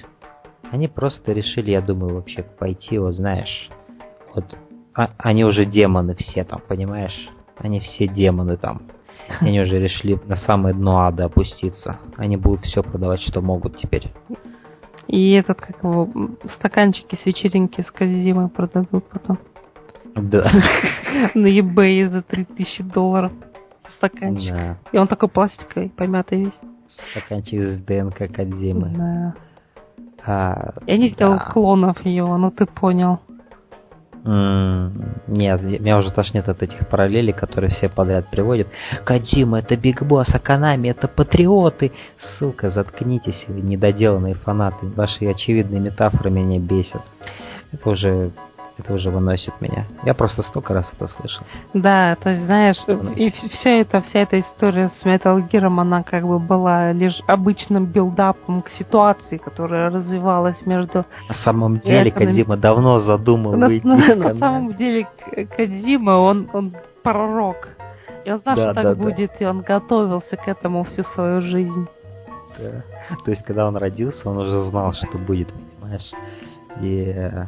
Они просто решили, я думаю, вообще пойти, вот знаешь, вот а- они уже демоны все там, понимаешь? Они все демоны там. И Они уже решили на самое дно ада опуститься. Они будут все продавать, что могут теперь. И этот, как его, стаканчики с вечеринки с Казимой продадут потом. Да. На eBay за 3000 долларов. Стаканчик. Да. И он такой пластиковый, помятый весь. Стаканчик с ДНК Кодзимы. Да. А, Я не да. клонов его, ну ты понял. М, Нет, я- меня уже тошнит от этих параллелей, которые все подряд приводят. Кодзима это Big Boss, а Konami это патриоты. Сука, заткнитесь, недоделанные фанаты. Ваши очевидные метафоры меня бесят. Это уже, это уже выносит меня. Я просто столько раз это слышал. Да, то есть, знаешь, Ну, и вся эта, вся эта история с Metal Gear, она как бы была лишь обычным build-up ом к ситуации, которая развивалась между... На самом деле Это- Кодзима давно задумал На, выйти на- на самом деле К- Кодзима, он, он пророк. И он знал, Да, что так да, да. будет, и он готовился к этому всю свою жизнь. Да. То есть, когда он родился, он уже знал, что будет, понимаешь? И, э,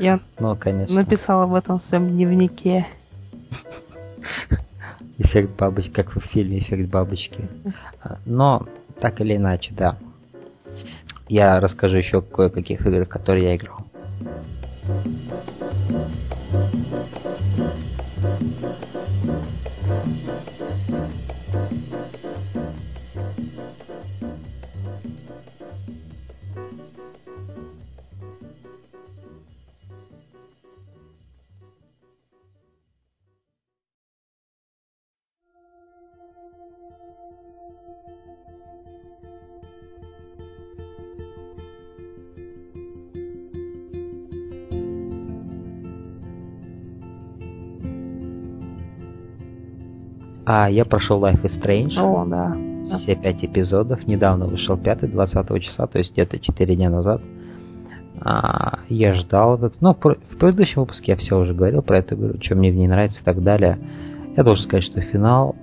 Я ну, конечно. написал об этом в своем дневнике. Эффект бабочки, как в фильме Эффект бабочки. А, Но, так или иначе, да. Я расскажу еще кое-каких играх, в которые я играл. А я прошел Life is Strange. О, да. Все пять эпизодов. Недавно вышел пятый, 20 числа, то есть где-то 4 дня назад. А, я ждал этот. Ну, в предыдущем выпуске я все уже говорил про эту игру, что мне в ней нравится и так далее. Я должен сказать, что финал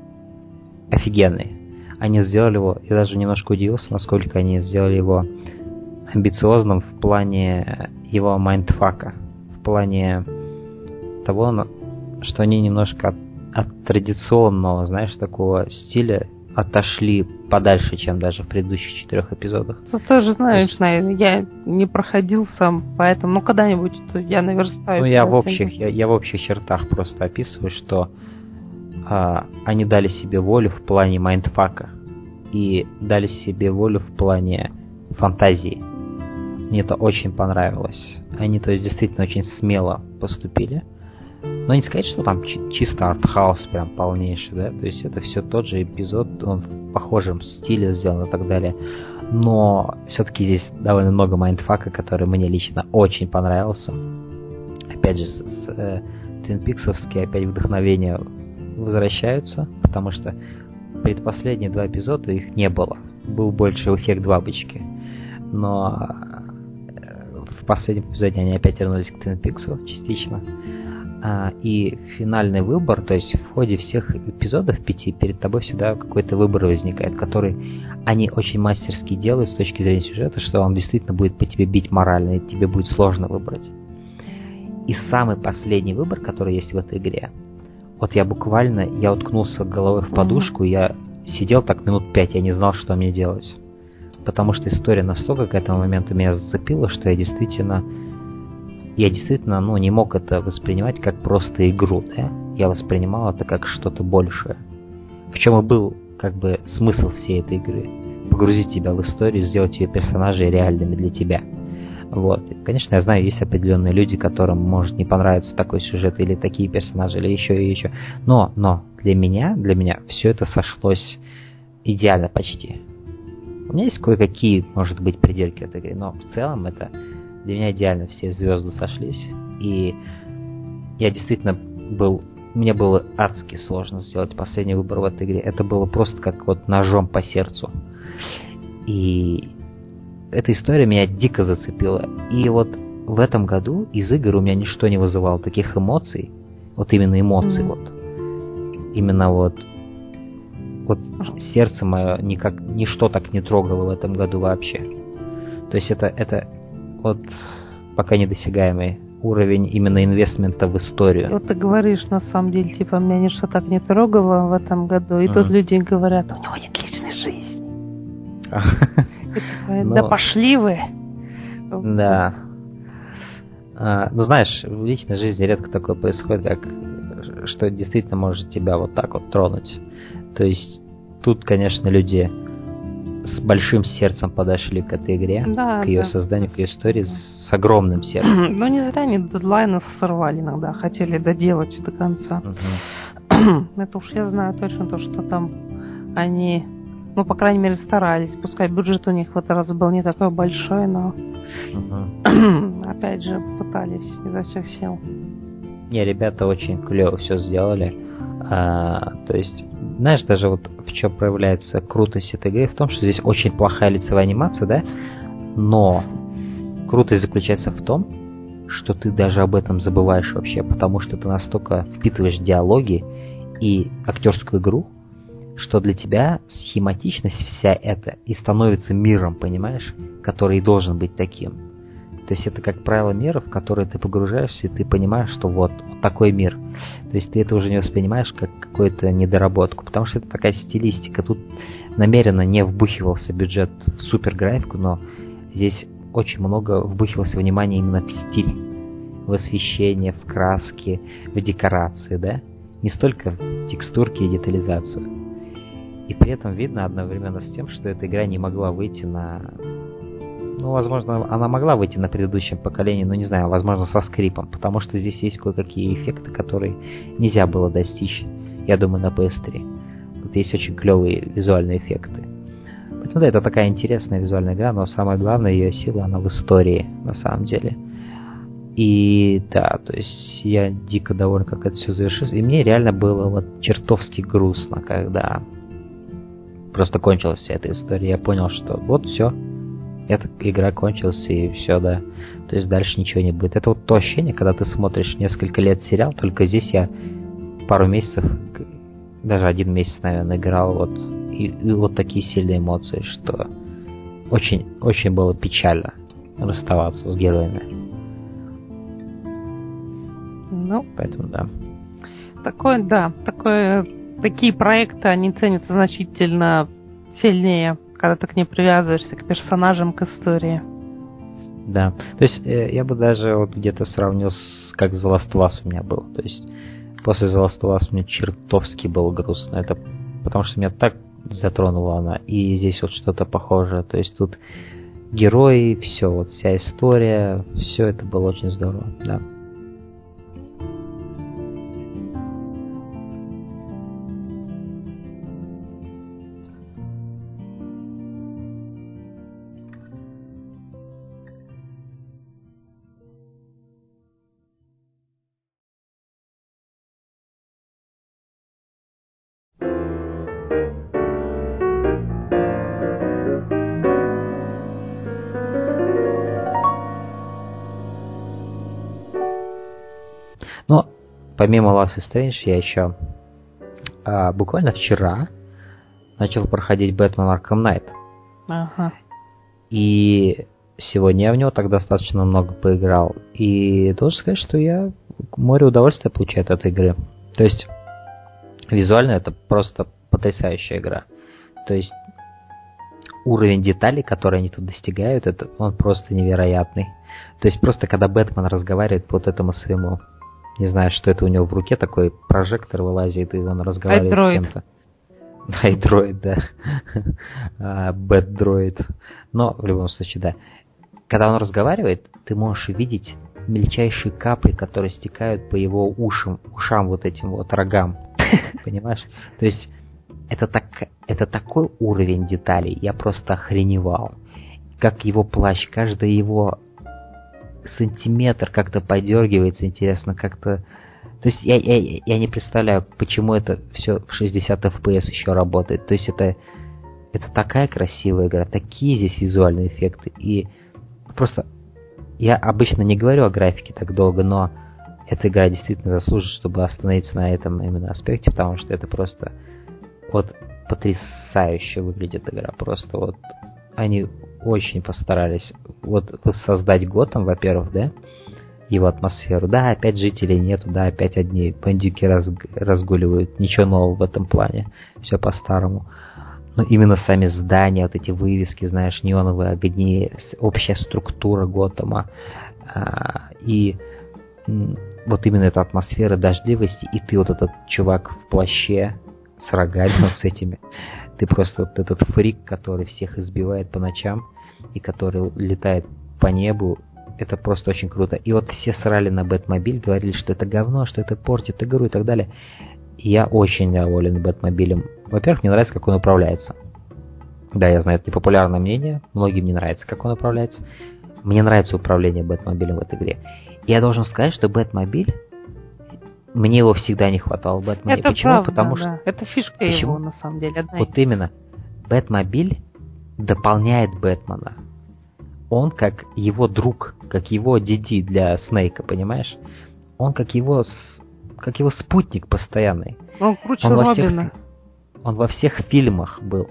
офигенный. Они сделали его, я даже немножко удивился, насколько они сделали его амбициозным в плане его mindfuck а. В плане того, что они немножко от, традиционного, знаешь, такого стиля отошли подальше, чем даже в предыдущих четырех эпизодах. Ты тоже знаешь, наверное, я не проходил сам, поэтому, ну, когда-нибудь я наверстаю. Ну, я в общих, я, я в общих чертах просто описываю, что а, они дали себе волю в плане mindfuck а и дали себе волю в плане фантазии. Мне это очень понравилось. Они, то есть, действительно очень смело поступили. Но не сказать, что там чи- чисто артхаус прям полнейший, да? То есть это все тот же эпизод, он в похожем стиле сделан и так далее. Но все-таки здесь довольно много mindfuck а, который мне лично очень понравился. Опять же, с, с, э, Twin Peaks'овские опять вдохновения возвращаются, потому что предпоследние два эпизода их не было. Был больше эффект бабочки. Но э, в последнем эпизоде они опять вернулись к Twin Peaks частично. А, и финальный выбор, то есть в ходе всех эпизодов пяти перед тобой всегда какой-то выбор возникает, который они очень мастерски делают с точки зрения сюжета, что он действительно будет по тебе бить морально, и тебе будет сложно выбрать. И самый последний выбор, который есть в этой игре, вот я буквально, я уткнулся головой в подушку, mm-hmm. я сидел так минут пять, я не знал, что мне делать. Потому что история настолько к этому моменту меня зацепила, что я действительно я действительно ну, не мог это воспринимать как просто игру, да? Я воспринимал это как что-то большее. В чем и был как бы смысл всей этой игры. Погрузить тебя в историю, сделать ее персонажей реальными для тебя. Вот. конечно, я знаю, есть определенные люди, которым может не понравиться такой сюжет или такие персонажи, или еще и еще. Но, но для меня, для меня все это сошлось идеально почти. У меня есть кое-какие, может быть, придирки от игры, но в целом это для меня идеально все звезды сошлись. И я действительно был... Мне было адски сложно сделать последний выбор в этой игре. Это было просто как вот ножом по сердцу. И эта история меня дико зацепила. И вот в этом году из игр у меня ничто не вызывало таких эмоций. Вот именно эмоций mm-hmm. вот. Именно вот вот сердце мое никак ничто так не трогало в этом году вообще. То есть это это вот пока недосягаемый уровень именно инвестмента в историю. Вот ты говоришь, на самом деле, типа, меня ничто так не трогало в этом году, и mm. тут люди говорят, у него нет личной жизни. Да пошли вы! Да. А, ну, знаешь, в личной жизни редко такое происходит, как что действительно может тебя вот так вот тронуть. То есть тут, конечно, люди с большим сердцем подошли к этой игре, да, к ее да. созданию, к ее истории с огромным сердцем. Но не зря они дедлайны сорвали иногда, хотели доделать до конца. Угу. Это уж я знаю точно то, что там они, ну, по крайней мере, старались. Пускай бюджет у них в этот раз был не такой большой, но угу. опять же пытались изо всех сил. Не, ребята очень клево все сделали. А, то есть, знаешь, даже вот в чем проявляется крутость этой игры, в том, что здесь очень плохая лицевая анимация, да? Но крутость заключается в том, что ты даже об этом забываешь вообще, потому что ты настолько впитываешь диалоги и актерскую игру, что для тебя схематичность вся эта и становится миром, понимаешь, который должен быть таким. То есть это, как правило, мир, в который ты погружаешься, и ты понимаешь, что вот, вот такой мир. То есть ты это уже не воспринимаешь как какую-то недоработку, потому что это такая стилистика. Тут намеренно не вбухивался бюджет в супер графику, но здесь очень много вбухивался внимания именно в стиль, в освещение, в краски, в декорации, да? Не столько в текстурки и детализацию. И при этом видно одновременно с тем, что эта игра не могла выйти на ну, возможно, она могла выйти на предыдущем поколении, но не знаю, возможно, со скрипом, потому что здесь есть кое-какие эффекты, которые нельзя было достичь, я думаю, на PS3. Тут есть очень клевые визуальные эффекты. Поэтому да, это такая интересная визуальная игра, но самое главное, ее сила, она в истории, на самом деле. И да, то есть я дико доволен, как это все завершилось. И мне реально было вот чертовски грустно, когда просто кончилась вся эта история. Я понял, что вот все, эта игра кончилась и все, да. То есть дальше ничего не будет. Это вот то ощущение, когда ты смотришь несколько лет сериал, только здесь я пару месяцев, даже один месяц, наверное, играл, вот, и, и вот такие сильные эмоции, что очень, очень было печально расставаться с героями. Ну, поэтому да. Такое, да, такое, такие проекты, они ценятся значительно сильнее когда ты к ней привязываешься, к персонажам, к истории. Да. То есть э, я бы даже вот где-то сравнил с как The Last of Us у меня был. То есть после The Last of Us мне чертовски было грустно. Это потому что меня так затронула она. И здесь вот что-то похожее. То есть тут герои, все, вот вся история, все это было очень здорово, да. Помимо Life is Strange я еще а, буквально вчера начал проходить Бэтмен Arkham Knight. Ага. И сегодня я в него так достаточно много поиграл. И должен сказать, что я море удовольствия получаю от этой игры. То есть, визуально это просто потрясающая игра. То есть, уровень деталей, которые они тут достигают, это он просто невероятный. То есть, просто когда Бэтмен разговаривает по вот этому своему, не знаю, что это у него в руке, такой прожектор вылазит, и он разговаривает iDroid. с кем-то. iDroid, да. А, Bat-droid. Но, в любом случае, да. Когда он разговаривает, ты можешь видеть мельчайшие капли, которые стекают по его ушам, ушам вот этим вот рогам. Понимаешь? То есть это, так, это такой уровень деталей, я просто охреневал. Как его плащ, каждый его сантиметр как-то подергивается, интересно, как-то... То есть я, я, я не представляю, почему это все в 60 FPS еще работает. То есть это, это такая красивая игра, такие здесь визуальные эффекты. И просто я обычно не говорю о графике так долго, но эта игра действительно заслужит, чтобы остановиться на этом именно аспекте, потому что это просто вот потрясающе выглядит игра. Просто вот они очень постарались вот создать Готэм, во-первых, да, его атмосферу. Да, опять жителей нету, да, опять одни бандюки раз, разгуливают. Ничего нового в этом плане. Все по-старому. Но именно сами здания, вот эти вывески, знаешь, неоновые огни, общая структура Готэма. А, и вот именно эта атмосфера дождливости, и ты вот этот чувак в плаще с рогами вот с этими. Ты просто вот этот фрик, который всех избивает по ночам, и который летает по небу, это просто очень круто. И вот все срали на Бэтмобиль, говорили, что это говно, что это портит игру и так далее. И я очень доволен Бэтмобилем. Во-первых, мне нравится, как он управляется. Да, я знаю, это непопулярное мнение, многим не нравится, как он управляется. Мне нравится управление Бэтмобилем в этой игре. И я должен сказать, что Бэтмобиль, мне его всегда не хватало в Бэтмене. Это Почему? правда, Потому да. что Это фишка Почему? его, на самом деле. одна вот именно. Бэтмобиль дополняет Бэтмена. Он как его друг, как его диди для Снейка, понимаешь? Он как его, как его спутник постоянный. Он круче Он во, всех, Робина. он во всех фильмах был.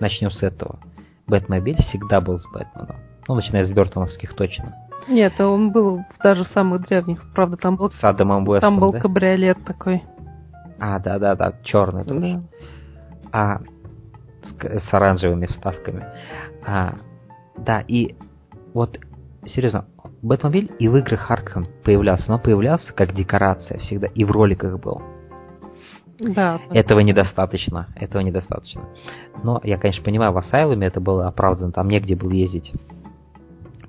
Начнем с этого. Бэтмобиль всегда был с Бэтменом. Ну, начиная с Бертоновских точно. Нет, он был даже в самых древних. Правда, там был, С Адамом Уэстом, там был да? кабриолет такой. А, да-да-да, черный тоже. Да. а, с, оранжевыми вставками. А, да, и вот, серьезно, Бэтмобиль и в играх Арkham появлялся, но появлялся как декорация всегда, и в роликах был. Да. Этого недостаточно, этого недостаточно. Но я, конечно, понимаю, в Асайлуме это было оправдано, там негде было ездить.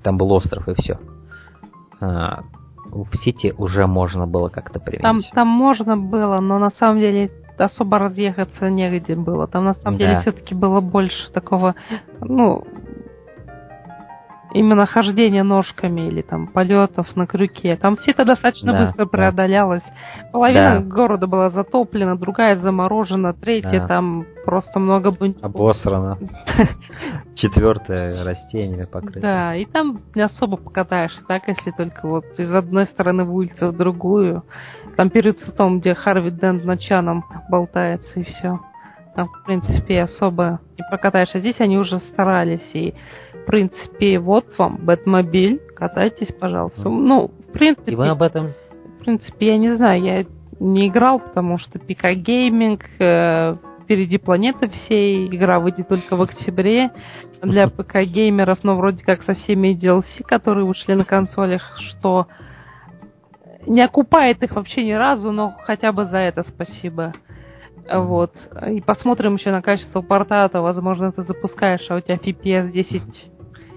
Там был остров и все. в Сити уже можно было как-то Там, применить. там можно было, но на самом деле особо разъехаться негде было. Там на самом деле Да. все-таки было больше такого, ну, именно хождения ножками или там полетов на крюке. Там все это достаточно Да, быстро преодолялось. Половина Да. города была затоплена, другая заморожена, третья Да. там просто много бунтиков. Обосрано. Четвертое растениями покрыто. Да, и там не особо покатаешься, так, если только вот из одной стороны в улицу в другую. Там перед судом, где Харви Дент ночаном болтается, и все. Там, в принципе, особо не прокатаешься. Здесь они уже старались, и, в принципе, вот вам Бэтмобиль, катайтесь, пожалуйста. Ну, в принципе, И мы об этом в принципе, я не знаю, я не играл, потому что ПК Гейминг, э, впереди планеты всей, игра выйдет только в октябре для ПК геймеров, но вроде как со всеми DLC, которые вышли на консолях, что не окупает их вообще ни разу, но хотя бы за это спасибо. Вот. И посмотрим еще на качество порта, а то, возможно, ты запускаешь, а у тебя FPS 10.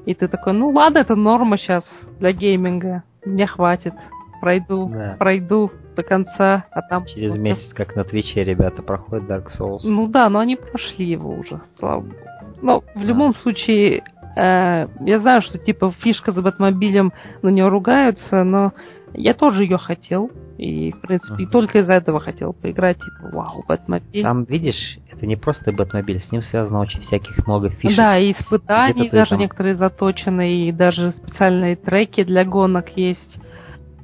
И ты такой, ну ладно, это норма сейчас для гейминга. Мне хватит. Пройду, Да. пройду до конца, а там... через вот месяц, как на Твиче, ребята проходят Dark Souls. ну да, но они прошли его уже, слава богу. Но в Да. любом случае, э, я знаю, что типа фишка с Бэтмобилем на нее ругаются, но я тоже ее хотел. И, в принципе, Мгм. только из-за этого хотел поиграть, типа, вау, Бэтмобиль. Там, видишь, это не просто Бэтмобиль, с ним связано очень всяких много фишек. Да, и испытаний даже там- некоторые заточены, и даже специальные треки для гонок есть.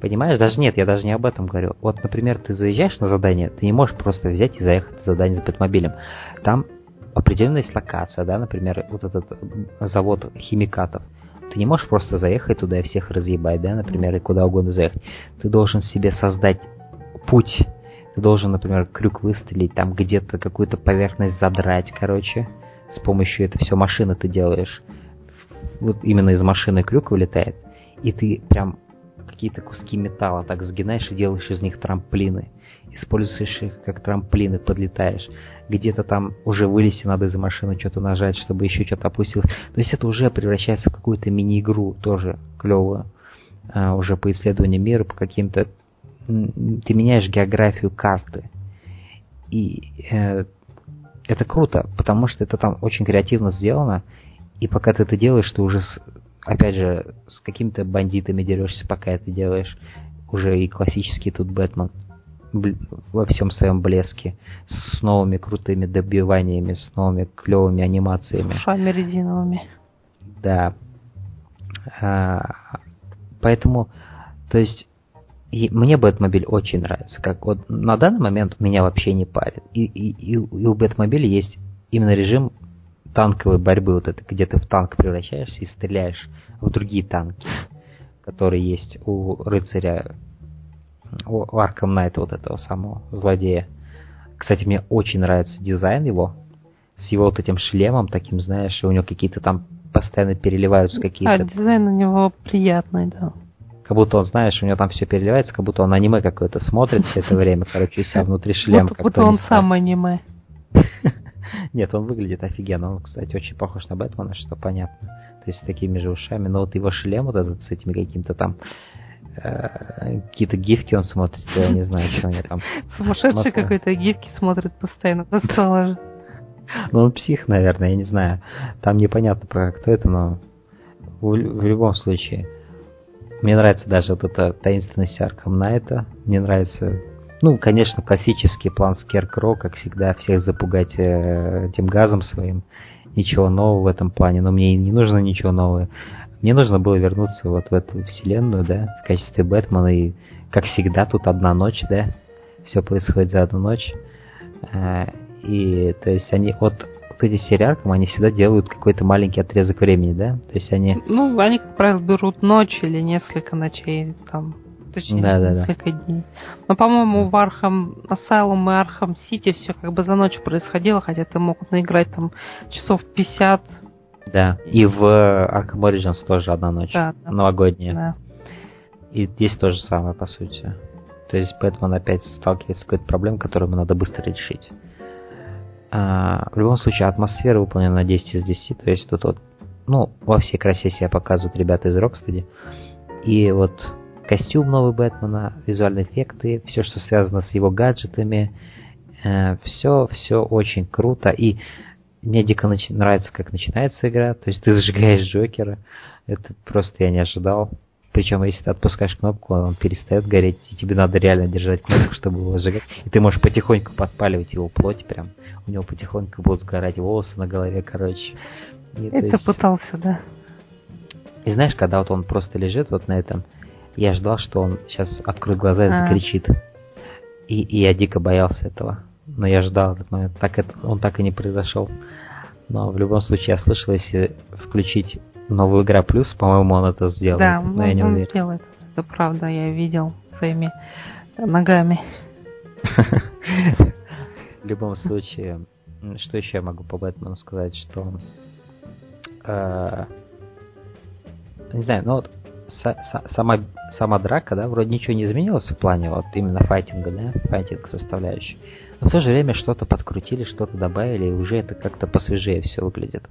Понимаешь, даже нет, я даже не об этом говорю. Вот, например, ты заезжаешь на задание, ты не можешь просто взять и заехать на задание с Бэтмобилем. Там определенная есть локация, да, например, вот этот завод химикатов. Ты не можешь просто заехать туда и всех разъебать, да, например, и куда угодно заехать. Ты должен себе создать путь. Ты должен, например, крюк выстрелить, там где-то какую-то поверхность задрать, короче. С помощью это все машины ты делаешь. Вот именно из машины крюк вылетает. И ты прям какие-то куски металла так сгинаешь и делаешь из них трамплины. Используешь их как трамплины, подлетаешь. Где-то там уже вылезти надо из машины, что-то нажать, чтобы еще что-то опустилось. То есть это уже превращается в какую-то мини-игру, тоже клевую. А, уже по исследованию мира, по каким-то... Ты меняешь географию карты. И э, это круто, потому что это там очень креативно сделано. И пока ты это делаешь, ты уже опять же, с какими-то бандитами дерешься, пока это делаешь. Уже и классический тут Бэтмен во всем своем блеске, с новыми крутыми добиваниями, с новыми клевыми анимациями. Шами резиновыми. Да. А, поэтому, то есть, и мне Бэтмобиль очень нравится. Как вот на данный момент меня вообще не парит. И, и, и, и у Бэтмобиля есть именно режим танковой борьбы, вот это, где ты в танк превращаешься и стреляешь в другие танки, которые есть у рыцаря, Арком Найта, вот этого самого злодея. Кстати, мне очень нравится дизайн его, с его вот этим шлемом таким, знаешь, и у него какие-то там постоянно переливаются какие-то... А, дизайн у него приятный, да. Как будто он, знаешь, у него там все переливается, как будто он аниме какое-то смотрит все это время, короче, у себя внутри шлема. Будто, будто он сам аниме. Нет, он выглядит офигенно. Он, кстати, очень похож на Бэтмена, что понятно. То есть с такими же ушами. Но вот его шлем вот этот с этими какими-то там какие-то гифки он смотрит, я не знаю, что они там. Сумасшедший какой-то гифки смотрит постоянно, стало же. Ну, он псих, наверное, я не знаю. Там непонятно про кто это, но в, в любом случае. Мне нравится даже вот эта таинственность Арком Найта. Мне нравится ну, конечно, классический план Скеркро, как всегда, всех запугать э, этим газом своим. Ничего нового в этом плане, но мне не нужно ничего нового. Мне нужно было вернуться вот в эту вселенную, да, в качестве Бэтмена, и как всегда тут одна ночь, да, все происходит за одну ночь. Э, и, то есть, они вот вот эти серии Arkham, они всегда делают какой-то маленький отрезок времени, да? То есть они... Ну, они, как правило, берут ночь или несколько ночей, там, точнее, да, да, несколько да. дней. Но, по-моему, в Arkham Asylum и Arkham City все как бы за ночь происходило, хотя ты мог наиграть там часов 50. Да, и в Arkham Origins тоже одна ночь, да, да. новогодняя. Да. И здесь то же самое, по сути. То есть Бэтмен опять сталкивается с какой-то проблемой, которую ему надо быстро решить. А, в любом случае, атмосфера выполнена на 10 из 10, то есть тут вот, ну, во всей красе себя показывают ребята из Rocksteady. И вот костюм новый Бэтмена, визуальные эффекты, все, что связано с его гаджетами, э, все, все очень круто. И мне дико нач... нравится, как начинается игра. То есть ты зажигаешь Джокера. Это просто я не ожидал. Причем, если ты отпускаешь кнопку, он перестает гореть, и тебе надо реально держать кнопку, чтобы его сжигать. И ты можешь потихоньку подпаливать его плоть прям. У него потихоньку будут сгорать волосы на голове, короче. И, Это есть... пытался, да. И знаешь, когда вот он просто лежит вот на этом я ждал, что он сейчас откроет глаза и а. закричит. И, и я дико боялся этого. Но я ждал этот момент. Так это, он так и не произошел. Но в любом случае я слышал, если включить новую игра плюс, по-моему, он это сделает. Да, но он, я не он уверен. сделает. Это правда, я видел своими ногами. В любом случае, что еще я могу по Бэтмену сказать, что э, не знаю, ну вот сама сама драка, да, вроде ничего не изменилось в плане вот именно файтинга, да, файтинг составляющий. Но в то же время что-то подкрутили, что-то добавили, и уже это как-то посвежее все выглядит.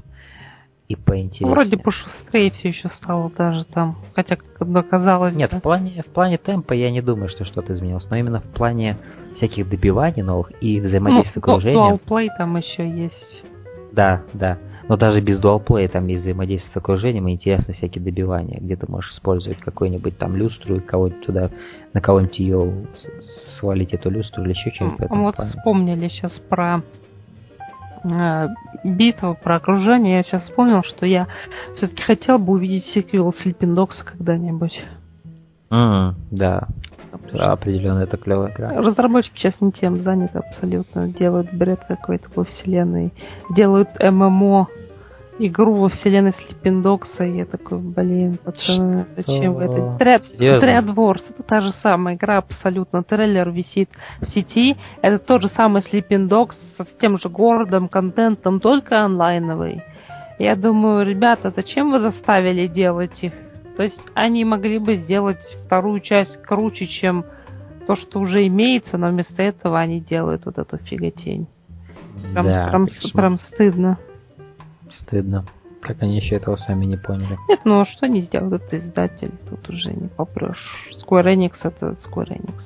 И поинтереснее. Вроде пошустрее все еще стало даже там, хотя как оказалось. Нет, да. в плане в плане темпа я не думаю, что что-то изменилось, но именно в плане всяких добиваний новых и взаимодействия ну, с окружением. Dual там еще есть. Да, да. Но даже без дуалплея там есть взаимодействие с окружением и интересно всякие добивания, где ты можешь использовать какой-нибудь там люстру и кого-нибудь туда, на кого-нибудь ее свалить эту люстру или еще что-нибудь. А вот плане. вспомнили сейчас про э, битву, про окружение. Я сейчас вспомнил, что я все-таки хотел бы увидеть сиквел Sleeping Dogs когда-нибудь. Mm, да. Да, определенно это клевая игра. Разработчики сейчас не тем заняты абсолютно. Делают бред какой-то по вселенной. Делают ММО игру во вселенной Dogs, и я такой, блин, пацаны, зачем вы это? Тряд, Wars, это та же самая игра абсолютно. Трейлер висит в сети, это тот же самый Dogs с тем же городом, контентом, только онлайновый. Я думаю, ребята, зачем вы заставили делать их? То есть они могли бы сделать вторую часть круче, чем то, что уже имеется, но вместо этого они делают вот эту фиготень. Прям, да, прям, прям стыдно. Стыдно. Как они еще этого сами не поняли. Нет, ну а что они сделают, это издатель, тут уже не попрешь. Square Enix это Square Enix.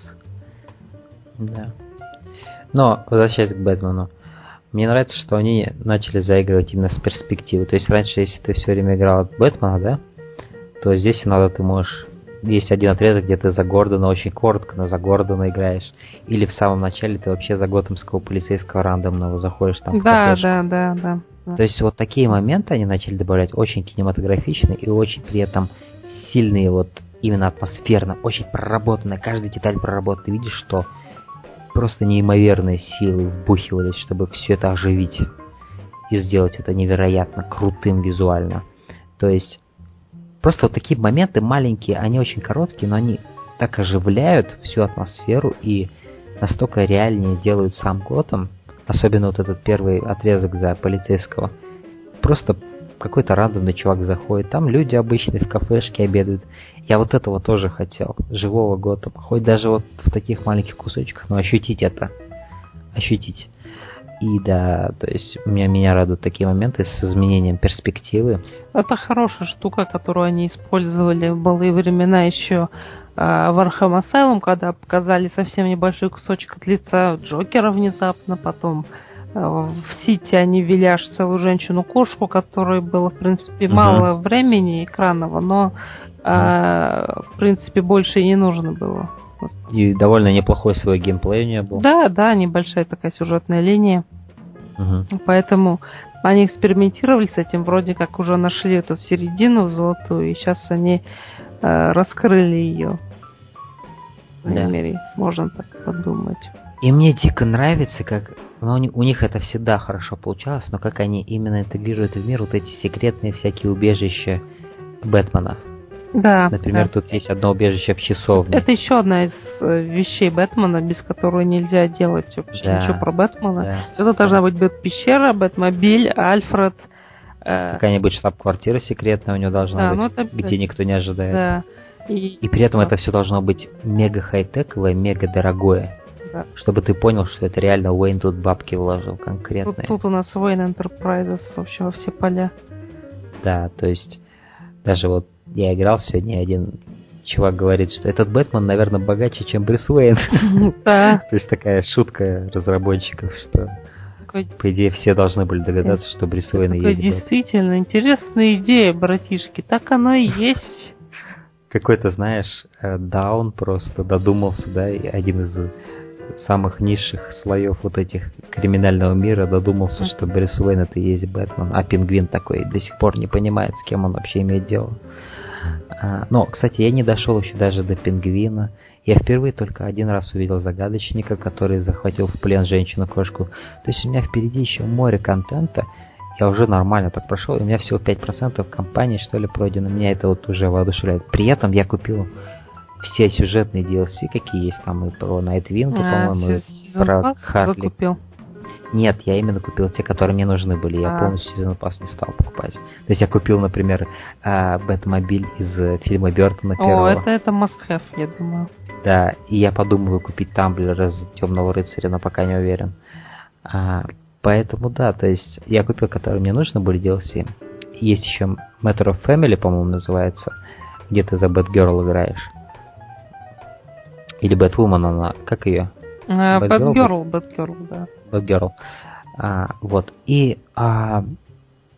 Да. Но, возвращаясь к Бэтмену, мне нравится, что они начали заигрывать именно с перспективы. То есть раньше, если ты все время играл от Бэтмена, да, то здесь иногда ты можешь... Есть один отрезок, где ты за Гордона очень коротко, но за Гордона играешь. Или в самом начале ты вообще за готэмского полицейского рандомного заходишь там. Да, да, да, да. То есть вот такие моменты они начали добавлять очень кинематографичные и очень при этом сильные вот именно атмосферно, очень проработанные, каждая деталь проработана. Ты видишь, что просто неимоверные силы вбухивались, чтобы все это оживить и сделать это невероятно крутым визуально. То есть просто вот такие моменты маленькие, они очень короткие, но они так оживляют всю атмосферу и настолько реальнее делают сам Готэм, Особенно вот этот первый отрезок за полицейского. Просто какой-то рандомный чувак заходит. Там люди обычные в кафешке обедают. Я вот этого тоже хотел. Живого Готэма. Хоть даже вот в таких маленьких кусочках, но ощутить это. Ощутить. И да, то есть меня, меня радуют такие моменты с изменением перспективы. Это хорошая штука, которую они использовали в былые времена еще а, в Arkham Asylum, когда показали совсем небольшой кусочек от лица Джокера внезапно, потом а, в Сити они ввели аж целую женщину-кошку, которой было, в принципе, мало времени экранного, но, uh-huh. в принципе, больше и не нужно было. И довольно неплохой свой геймплей у нее был. Да, да, небольшая такая сюжетная линия. Uh-huh. Поэтому они экспериментировали с этим, вроде как уже нашли эту середину золотую, и сейчас они э, раскрыли ее крайней да. мере, можно так подумать. И мне дико нравится, как ну, у них это всегда хорошо получалось, но как они именно интегрируют в мир вот эти секретные всякие убежища Бэтмена. Да. Например, да. тут есть одно убежище в часовне. Это еще одна из э, вещей Бэтмена, без которой нельзя делать вообще да. ничего про Бэтмена. Да. Это должна быть пещера, Бэтмобиль, Альфред. Э... Какая-нибудь штаб-квартира секретная у него должна да, быть, ну это... где никто не ожидает. Да. И, и при этом это все должно быть мега хай-тековое, мега дорогое. Да. Чтобы ты понял, что это реально Уэйн тут бабки вложил конкретные. Тут, тут у нас Уэйн Enterprises вообще во все поля. Да, то есть даже вот я играл сегодня, один чувак говорит, что этот Бэтмен, наверное, богаче, чем Брюс Уэйн. Да. То есть такая шутка разработчиков, что по идее все должны были догадаться, что Брюс Уэйн есть. Действительно, интересная идея, братишки. Так оно и есть какой-то, знаешь, э, даун просто додумался, да, и один из самых низших слоев вот этих криминального мира додумался, что Брюс Уэйн это и есть Бэтмен, а Пингвин такой до сих пор не понимает, с кем он вообще имеет дело. А, но, кстати, я не дошел еще даже до Пингвина. Я впервые только один раз увидел загадочника, который захватил в плен женщину-кошку. То есть у меня впереди еще море контента, я уже нормально так прошел, и у меня всего 5% компании, что ли, пройдено. Меня это вот уже воодушевляет. При этом я купил все сюжетные DLC, какие есть там и про Nightwing, а, по-моему, и про Харли. Закупил. Нет, я именно купил те, которые мне нужны были. Я а. полностью сезон пас не стал покупать. То есть я купил, например, а, Бэтмобиль из э, фильма Бертона первого. О, это, это must have, я думаю. Да, и я подумываю купить Тамблер из Темного рыцаря, но пока не уверен. А, Поэтому да, то есть я купил, которые мне нужно были DLC. Есть еще Matter of Family, по-моему, называется, где ты за Batgirl играешь. Или Batwoman она, как ее? Batgirl, Batgirl, да. Batgirl. А, вот. И а,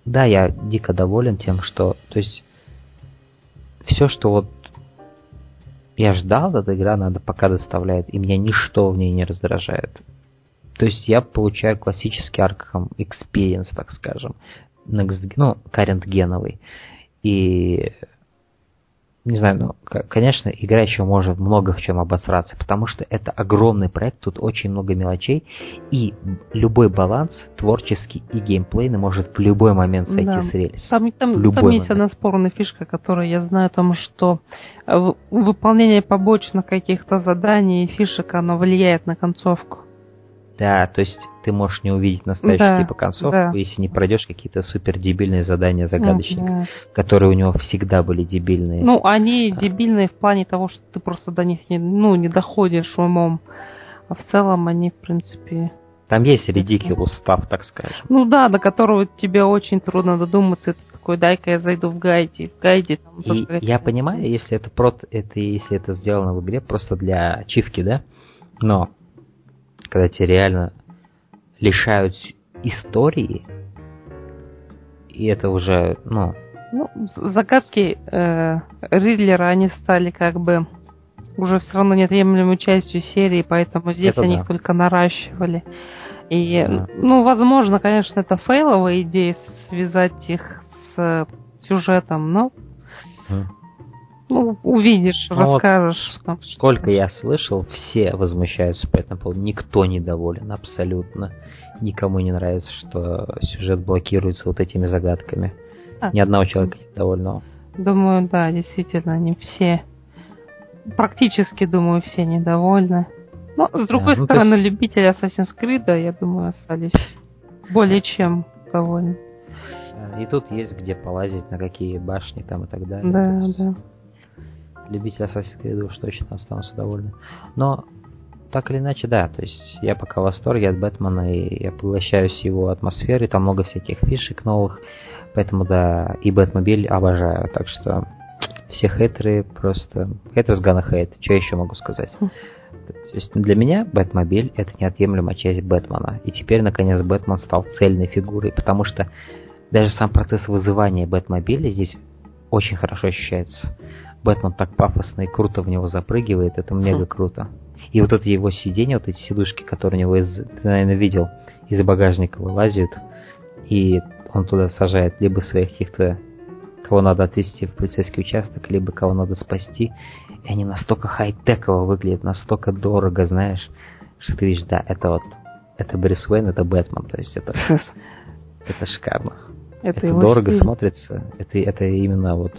да, я дико доволен тем, что, то есть, все, что вот я ждал, эта игра надо пока доставляет, и меня ничто в ней не раздражает. То есть я получаю классический Arkham Experience, так скажем, next, ну, current геновый. И не знаю, ну, конечно, игра еще может много в чем обосраться, потому что это огромный проект, тут очень много мелочей, и любой баланс, творческий и геймплейный, может в любой момент сойти да. с рельс. Там, там, там есть одна спорная фишка, которую я знаю о том, что э, выполнение побочных каких-то заданий и фишек, оно влияет на концовку. Да, то есть ты можешь не увидеть настоящую да, типа концовку, да. если не пройдешь какие-то супер дебильные задания загадочника, да. которые у него всегда были дебильные. Ну, они а. дебильные в плане того, что ты просто до них не, ну, не доходишь умом. А в целом они, в принципе... Там есть редикил устав, так скажем. Ну да, до которого тебе очень трудно додуматься. Это такой, дай-ка я зайду в гайде. В гайде там И я понимаю, если это, прот, это, если это сделано в игре просто для ачивки, да? Но когда тебя реально лишают истории, и это уже, ну... Ну, загадки э, Ридлера, они стали как бы уже все равно неотъемлемой частью серии, поэтому здесь это они да. их только наращивали. И, да. ну, возможно, конечно, это фейловая идея связать их с сюжетом, но ну, увидишь, ну, расскажешь. Вот сколько я слышал, все возмущаются по этому поводу. Никто недоволен, абсолютно. Никому не нравится, что сюжет блокируется вот этими загадками. А, Ни одного человека недовольного. Думаю, да, действительно, не все. Практически, думаю, все недовольны. Но, с другой да, ну, стороны, есть... любители Assassin's Creed, я думаю, остались более чем довольны. И тут есть где полазить, на какие башни там и так далее. Да, да любители Assassin's Creed уж точно останутся довольны. Но так или иначе, да, то есть я пока в восторге от Бэтмена, и я поглощаюсь его атмосферой, там много всяких фишек новых, поэтому да, и Бэтмобиль обожаю, так что все хейтеры просто... Хейтерс gonna hate, что еще могу сказать? Хм. То есть для меня Бэтмобиль это неотъемлемая часть Бэтмена. И теперь, наконец, Бэтмен стал цельной фигурой, потому что даже сам процесс вызывания Бэтмобиля здесь очень хорошо ощущается. Бэтмен так пафосно и круто в него запрыгивает, это мега круто. И вот это его сиденье, вот эти сидушки, которые у него, из, ты, наверное, видел, из багажника вылазят, и он туда сажает либо своих каких-то, кого надо отвезти в полицейский участок, либо кого надо спасти. И они настолько хай-теково выглядят, настолько дорого, знаешь, что ты видишь, да, это вот, это Брюс Уэйн, это Бэтмен, то есть это, это шикарно. Это, это дорого стиль. смотрится, это, это именно вот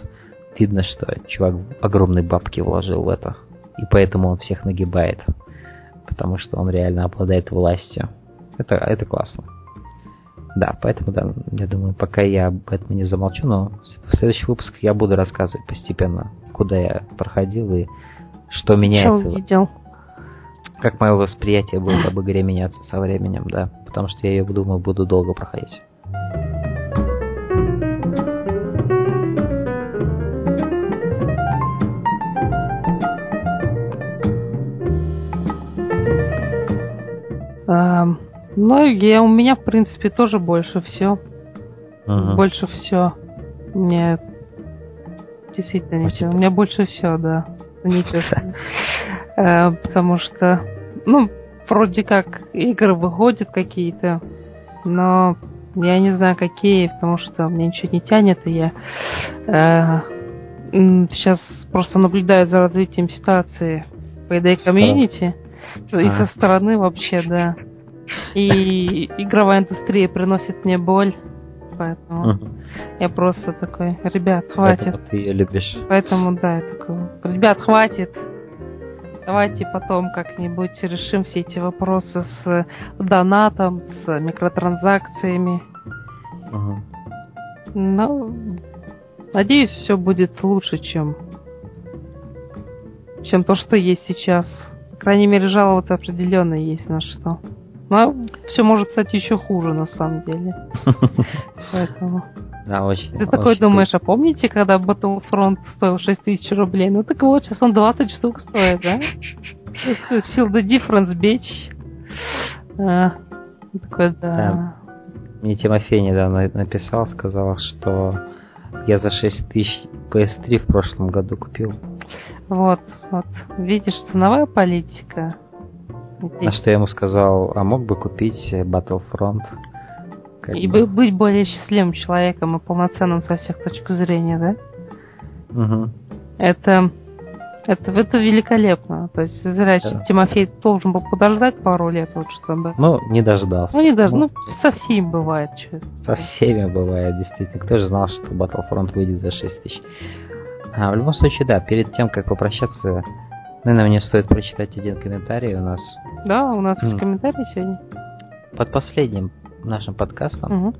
видно, что чувак огромные бабки вложил в это. И поэтому он всех нагибает. Потому что он реально обладает властью. Это, это классно. Да, поэтому, да, я думаю, пока я об этом не замолчу, но в следующих выпусках я буду рассказывать постепенно, куда я проходил и что меняется. Что увидел? Как мое восприятие будет об игре меняться со временем, да. Потому что я ее, думаю, буду долго проходить. Ну, я, у меня, в принципе, тоже больше все. Ага. Больше все. Мне действительно ничего. У меня больше все, да. Нечестно. Э, потому что, ну, вроде как игры выходят какие-то, но я не знаю какие, потому что мне ничего не тянет, и я э, сейчас просто наблюдаю за развитием ситуации по ED комьюнити и со стороны вообще, да. И игровая индустрия приносит мне боль. Поэтому я просто такой, ребят, хватит. Поэтому ты ее любишь. Поэтому, да, я такой, ребят, хватит. Давайте потом как-нибудь решим все эти вопросы с донатом, с микротранзакциями. Ну, надеюсь, все будет лучше, чем чем то, что есть сейчас. По крайней мере, жаловаться определенно есть на что. Но все может стать еще хуже, на самом деле. Поэтому... Да, очень. Ты такой думаешь, а помните, когда Battlefront стоил 6 тысяч рублей? Ну так вот, сейчас он 20 штук стоит, да? Feel the difference, bitch. А, такой, да. Мне Тимофей недавно написал, сказал, что я за 6 тысяч PS3 в прошлом году купил. Вот, вот. Видишь, ценовая политика. На что я ему сказал, а мог бы купить Battlefront? Как и бы. быть более счастливым человеком и полноценным со всех точек зрения, да? Угу. Это это, это великолепно. То есть, зря да. Тимофей должен был подождать пару лет, вот чтобы... Ну, не дождался. Ну, не даже, ну, ну со всеми бывает. Что со всеми бывает, действительно. Кто же знал, что Battlefront выйдет за 6 тысяч. А, в любом случае, да, перед тем, как попрощаться, наверное, мне стоит прочитать один комментарий у нас. Да, у нас есть комментарий сегодня. Под последним нашим подкастом угу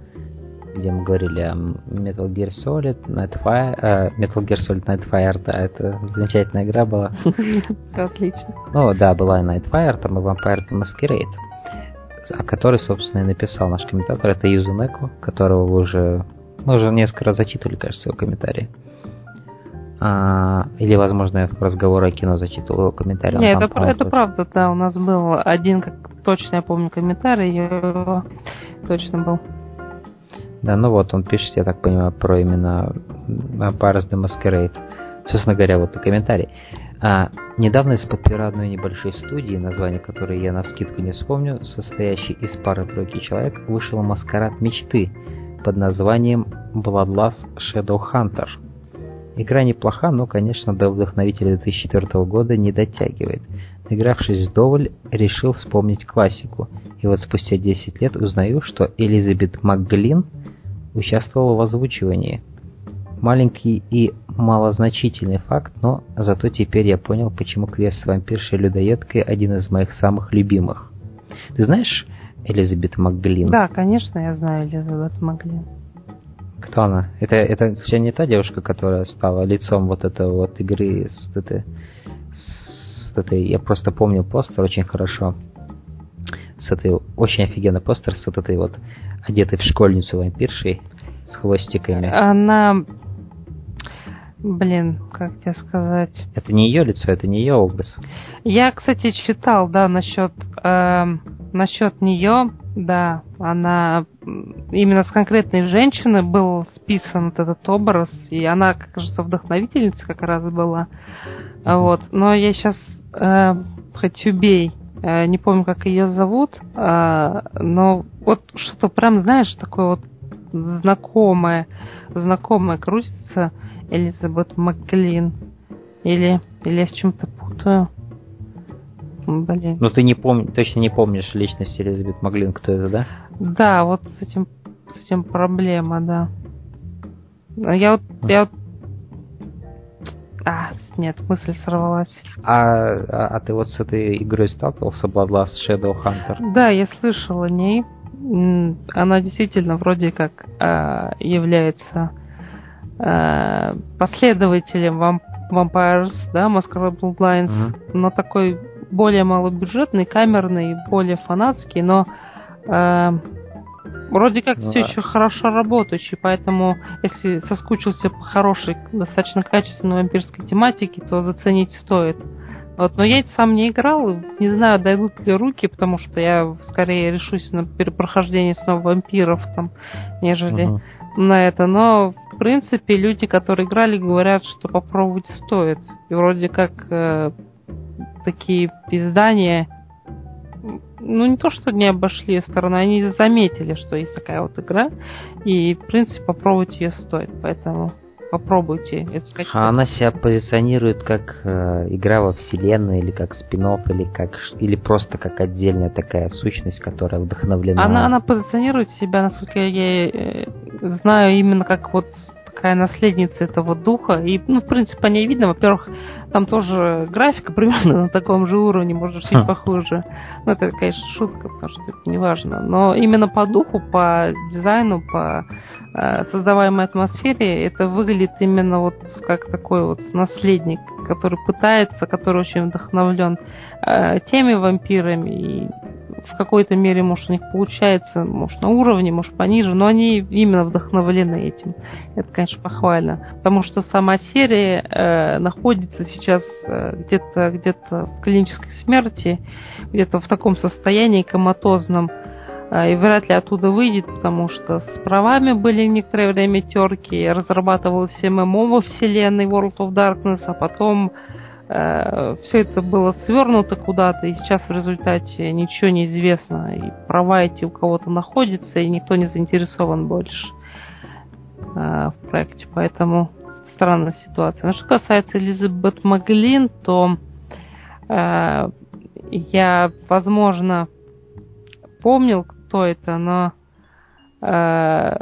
где мы говорили о Metal Gear Solid, Nightfire, э, Metal Gear Solid Nightfire, да, это замечательная игра была. Отлично. Ну, да, была и Nightfire, там и Vampire Masquerade, о которой, собственно, и написал наш комментатор, это Юзунеко, которого вы уже, мы уже несколько раз зачитывали, кажется, его комментарии. А, или, возможно, я в разговоре о кино зачитывал его комментарий. Нет, это, это правда, да, у нас был один, как точно я помню, комментарий, его точно был. Да, ну вот, он пишет, я так понимаю, про именно Paris the Masquerade. Собственно говоря, вот и комментарий. А, недавно из-под пера одной небольшой студии, название которой я на вскидку не вспомню, состоящей из пары-тройки человек, вышел маскарад мечты под названием Bloodlust Shadow Hunter. Игра неплоха, но, конечно, до вдохновителя 2004 года не дотягивает. Игравшись вдоволь, решил вспомнить классику. И вот спустя 10 лет узнаю, что Элизабет МакГлин – участвовал в озвучивании. Маленький и малозначительный факт, но зато теперь я понял, почему квест с вампиршей-людоедкой один из моих самых любимых. Ты знаешь Элизабет Макглин? Да, конечно, я знаю Элизабет Макглин. Кто она? Это, это все не та девушка, которая стала лицом вот этого вот игры с этой, с этой... Я просто помню постер очень хорошо. С этой... Очень офигенный постер с вот этой вот одетой в школьницу вампиршей с хвостиками. Она... Блин, как тебе сказать? Это не ее лицо, это не ее образ. Я, кстати, читал, да, насчет э, насчет нее, да, она именно с конкретной женщины был списан этот образ, и она, кажется, вдохновительница как раз была. Вот, но я сейчас э, хоть убей Э, не помню, как ее зовут, э, но вот что-то прям, знаешь, такое вот знакомое, знакомое крутится Элизабет Макклин. Или, или я с чем-то путаю. Блин. Но ты не помни, точно не помнишь личность Элизабет Маглин, кто это, да? Да, вот с этим, с этим проблема, да. Я вот, я вот а, нет, мысль сорвалась. А, а, а ты вот с этой игрой сталкивался, Bloodlust Shadow Hunter? Да, я слышал о ней. Она действительно вроде как э, является э, последователем вамп Vampires, да, Masquerade Bloodlines, mm-hmm. но такой более малобюджетный, камерный, более фанатский, но э, Вроде как ну, все еще хорошо работающий, поэтому если соскучился по хорошей, достаточно качественной вампирской тематике, то заценить стоит. Вот, но я сам не играл, не знаю, дойдут ли руки, потому что я скорее решусь на перепрохождение снова вампиров, там, нежели uh-huh. на это. Но, в принципе, люди, которые играли, говорят, что попробовать стоит. И вроде как э, такие издания ну не то, что не обошли сторону, они заметили, что есть такая вот игра, и, в принципе, попробовать ее стоит, поэтому попробуйте это скачать. А она себя позиционирует как э, игра во вселенной, или как спин или как или просто как отдельная такая сущность, которая вдохновлена. Она, она позиционирует себя, насколько я э, знаю, именно как вот такая наследница этого духа. И, ну, в принципе, по ней видно, во-первых, там тоже графика примерно на таком же уровне, может, чуть похуже. Ну, это, конечно, шутка, потому что это не важно. Но именно по духу, по дизайну, по э, создаваемой атмосфере, это выглядит именно вот как такой вот наследник, который пытается, который очень вдохновлен э, теми вампирами и в какой-то мере, может, у них получается, может, на уровне, может, пониже, но они именно вдохновлены этим. Это, конечно, похвально. Потому что сама серия э, находится сейчас э, где-то где в клинической смерти, где-то в таком состоянии коматозном, э, и вряд ли оттуда выйдет, потому что с правами были некоторое время терки, разрабатывалась ММО во вселенной World of Darkness, а потом все это было свернуто куда-то, и сейчас в результате ничего не известно. И права эти у кого-то находятся, и никто не заинтересован больше э, в проекте. Поэтому странная ситуация. Но что касается Элизабет Маглин, то э, я, возможно, помнил, кто это, но э,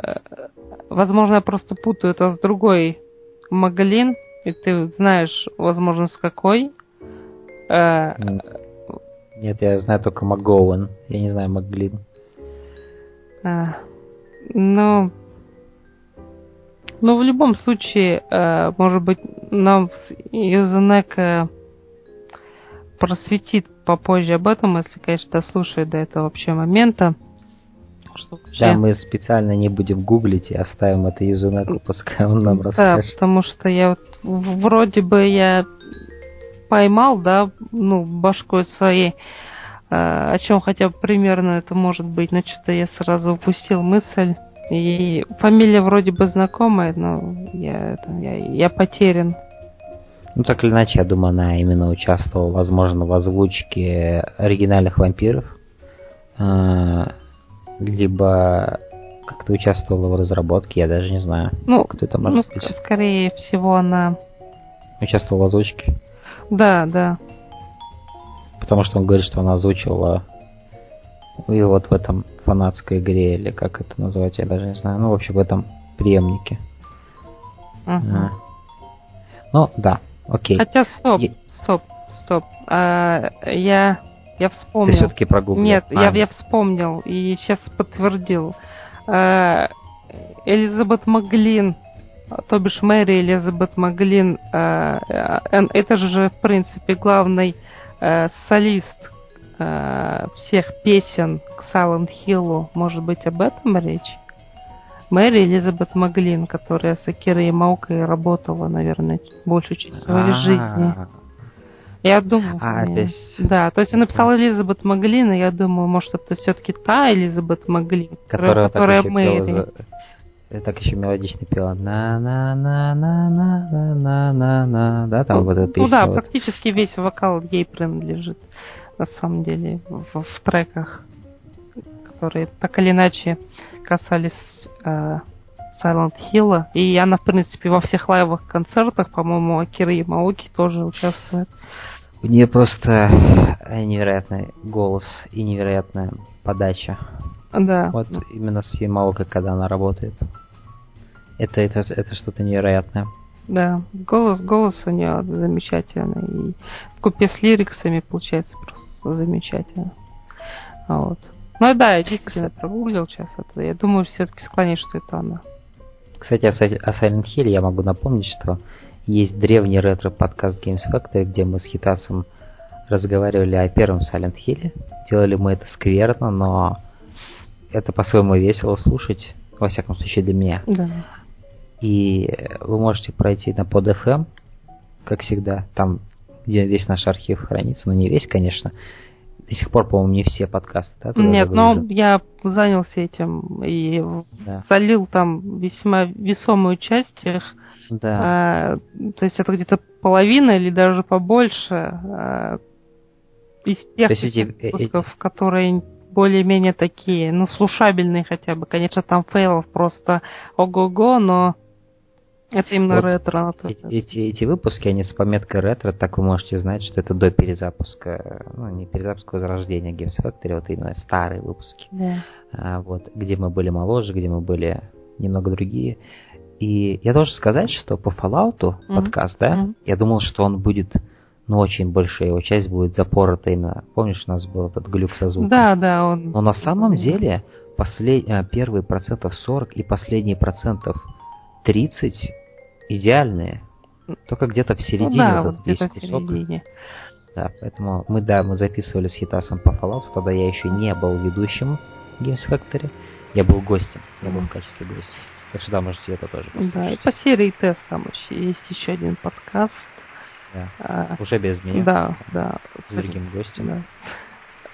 возможно, я просто путаю это с другой Маглин, и ты знаешь, возможно, с какой. Э, Нет, я знаю только МакГоуэн, я не знаю Маглин. Э, ну, ну, в любом случае, э, может быть, нам Юзенек просветит попозже об этом, если, конечно, дослушает до этого вообще момента. Что вообще... Да, мы специально не будем гуглить и оставим это Юзунеку, пускай он нам расскажет. Да, потому что я вот вроде бы я поймал, да, ну, башкой своей, э, о чем хотя бы примерно это может быть, но что-то я сразу упустил мысль. И фамилия вроде бы знакомая, но я, я, я потерян. Ну, так или иначе, я думаю, она именно участвовала, возможно, в озвучке оригинальных вампиров. Э, либо как-то участвовала в разработке, я даже не знаю. Ну, кто это может ну, быть. скорее всего, она... Участвовала в озвучке? Да, да. Потому что он говорит, что она озвучивала и вот в этом фанатской игре, или как это называть, я даже не знаю. Ну, в общем, в этом преемнике. Ага. А. Ну, да, окей. Хотя, стоп, я... стоп, стоп. А, я я вспомнил. Ты все-таки прогуглил. Нет, а, я, я вспомнил и сейчас подтвердил. Э, Элизабет Маглин, то бишь Мэри Элизабет Маглин, э, э, это же, в принципе, главный солист всех песен к Silent Hill. Может быть, об этом речь? Мэри Элизабет Маглин, которая с Акирой Маукой работала, наверное, большую часть своей А-а-а. жизни. Я думаю. А, то есть... Да, то есть он написал Элизабет Маглин, и я думаю, может, это все-таки та Элизабет Маглин, которая, которая Мэри. За... Я так еще мелодично пела. на на на на на на на на на да, там ну, вот эта песня. Ну да, вот. практически весь вокал ей принадлежит, на самом деле, в, в треках, которые так или иначе касались э, Silent Hill. И она, в принципе, во всех лайвах концертах, по-моему, Акира Ямауки тоже участвует. У нее просто невероятный голос и невероятная подача. Да. Вот именно с Ямаукой, когда она работает. Это, это, это что-то невероятное. Да, голос, голос у нее замечательный. И в купе с лириксами получается просто замечательно. Вот. Ну да, я действительно прогуглил сейчас это. Я думаю, все-таки склоняюсь, что это она. Кстати, о Silent Hill я могу напомнить, что есть древний ретро-подкаст Games Factory, где мы с Хитасом разговаривали о первом Silent Hill. Делали мы это скверно, но это по-своему весело слушать, во всяком случае для меня. Да. И вы можете пройти на PodFM, как всегда, там, где весь наш архив хранится, но не весь, конечно, до сих пор, по-моему, не все подкасты, да? Нет, но я занялся этим и да. залил там весьма весомую часть их. Да. А, то есть это где-то половина или даже побольше а, из тех эти, выпусков, эти... которые более-менее такие, ну, слушабельные хотя бы. Конечно, там фейлов просто ого-го, но это именно вот ретро. Эти, эти, эти выпуски, они с пометкой ретро, так вы можете знать, что это до перезапуска, ну, не перезапуска, возрождения Games Factory, вот именно старые выпуски. Да. А, вот, где мы были моложе, где мы были немного другие. И я должен сказать, что по Fallout mm-hmm. подкаст, да, mm-hmm. я думал, что он будет, ну, очень большая его часть будет запорота именно. Помнишь, у нас был этот глюк со звуком? Да, да, он... Но на самом деле послед... А, первые процентов 40 и последние процентов 30 идеальные. Только где-то в середине ну, да, вот, где-то в середине. Да, поэтому мы, да, мы записывали с Хитасом по Fallout, тогда я еще не был ведущим Games Factory, я был гостем, я был в качестве гостя. Так что да, можете это тоже послушать. Да, и по серии тест там есть еще один подкаст. Да, а, уже без меня. Да, да. С другим гостем. Да.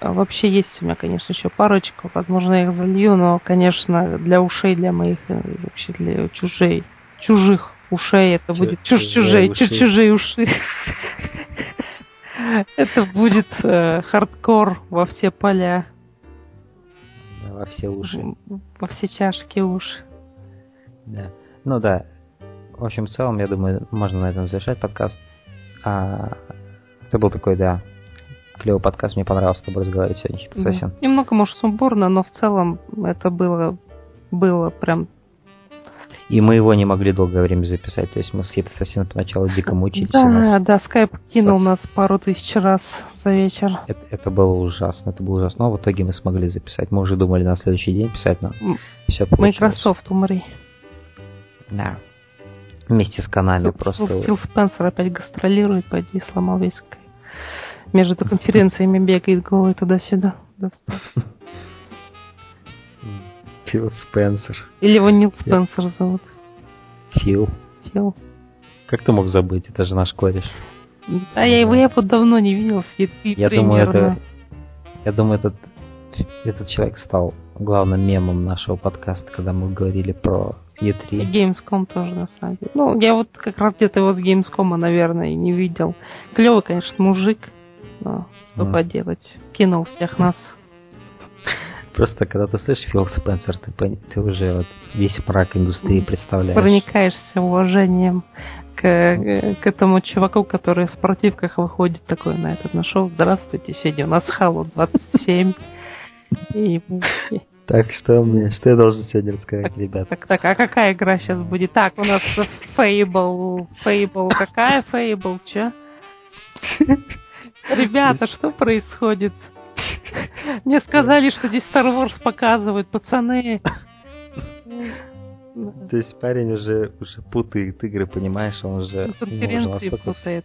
А вообще есть у меня, конечно, еще парочка. Возможно, я их залью, но, конечно, для ушей, для моих, э, вообще для чужей, чужих ушей это будет чуж чужие, чуж чужие уши. Это будет э, хардкор во все поля. во все уши. Во все чашки уши. Да. Ну да. в общем, в целом, я думаю, можно на этом завершать подкаст. А, это был такой, да, клевый подкаст, мне понравилось с тобой разговаривать сегодня, Хит Да. Немного, может, сумбурно, но в целом это было, было прям И мы его не могли долгое время записать, то есть мы с Хит Ассасином поначалу дико мучились. Да, нас- да, скайп кинул нас пару тысяч раз за вечер. Это, это было ужасно, это было ужасно. Но в итоге мы смогли записать. Мы уже думали на следующий день писать, но М, все получилось. Microsoft, умри. Да. Вместе с Канами Фил- просто. Фил Спенсер опять гастролирует, пойди, сломал весь скайп. Между конференциями бегает голый туда-сюда. Фил Спенсер. Или его Нил Спенсер зовут. Фил. Фил. Как ты мог забыть? Это же наш кореш. А я его, я его давно не видел, Я думаю, это... Я думаю, этот, этот человек стал главным мемом нашего подкаста, когда мы говорили про И E3. Gamescom тоже, на самом деле. Ну, я вот как раз где-то его с Gamescom, наверное, и не видел. Клевый, конечно, мужик. Но что Мгм. поделать. Кинул всех нас. Просто когда ты слышишь Фил Спенсер, ты, ты уже вот весь мрак индустрии представляешь. Проникаешься уважением к, к этому чуваку, который в спортивках выходит такой на этот на шоу. Здравствуйте, сегодня у нас Halo 27. И, и- Так что мне, что я должен сегодня рассказать, ребят? так, так, а какая игра сейчас будет? Так, у нас Fable, Fable, какая Fable, че? Ребята, что происходит? Мне сказали, что здесь Star Wars показывают, пацаны. То есть парень уже, уже путает игры, понимаешь, он уже... Ну, конференции настолько путает.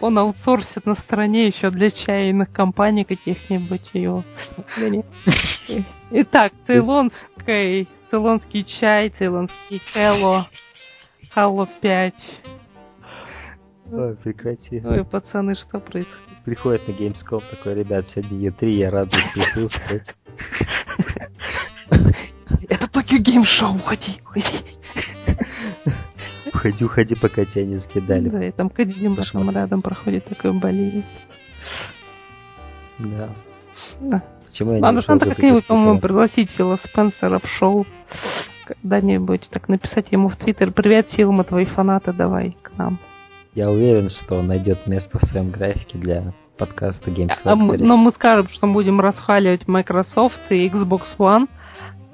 Он аутсорсит на стороне еще для чайных компаний каких-нибудь его. Итак, цейлонский, цейлонский чай, цейлонский Хэлло, Хэлло 5. Ой, прекрати. Ой, пацаны, что происходит? Приходит на Gamescom такой, ребят, сегодня E3, я рад здесь присутствовать. Это Токио Гейм Шоу, уходи, уходи. Уходи, уходи, пока тебя не закидали. Да, и там Кадзима Кошмар. там рядом проходит такой болеет. Да. Да. Почему я не Надо как-нибудь, по-моему, пригласить Фила Спенсера в шоу. Когда-нибудь так написать ему в Твиттер. Привет, Фил, мы твои фанаты, давай к нам. Я уверен, что он найдет место в своем графике для подкаста Games А Factory. но мы скажем, что будем расхваливать Microsoft и Xbox One.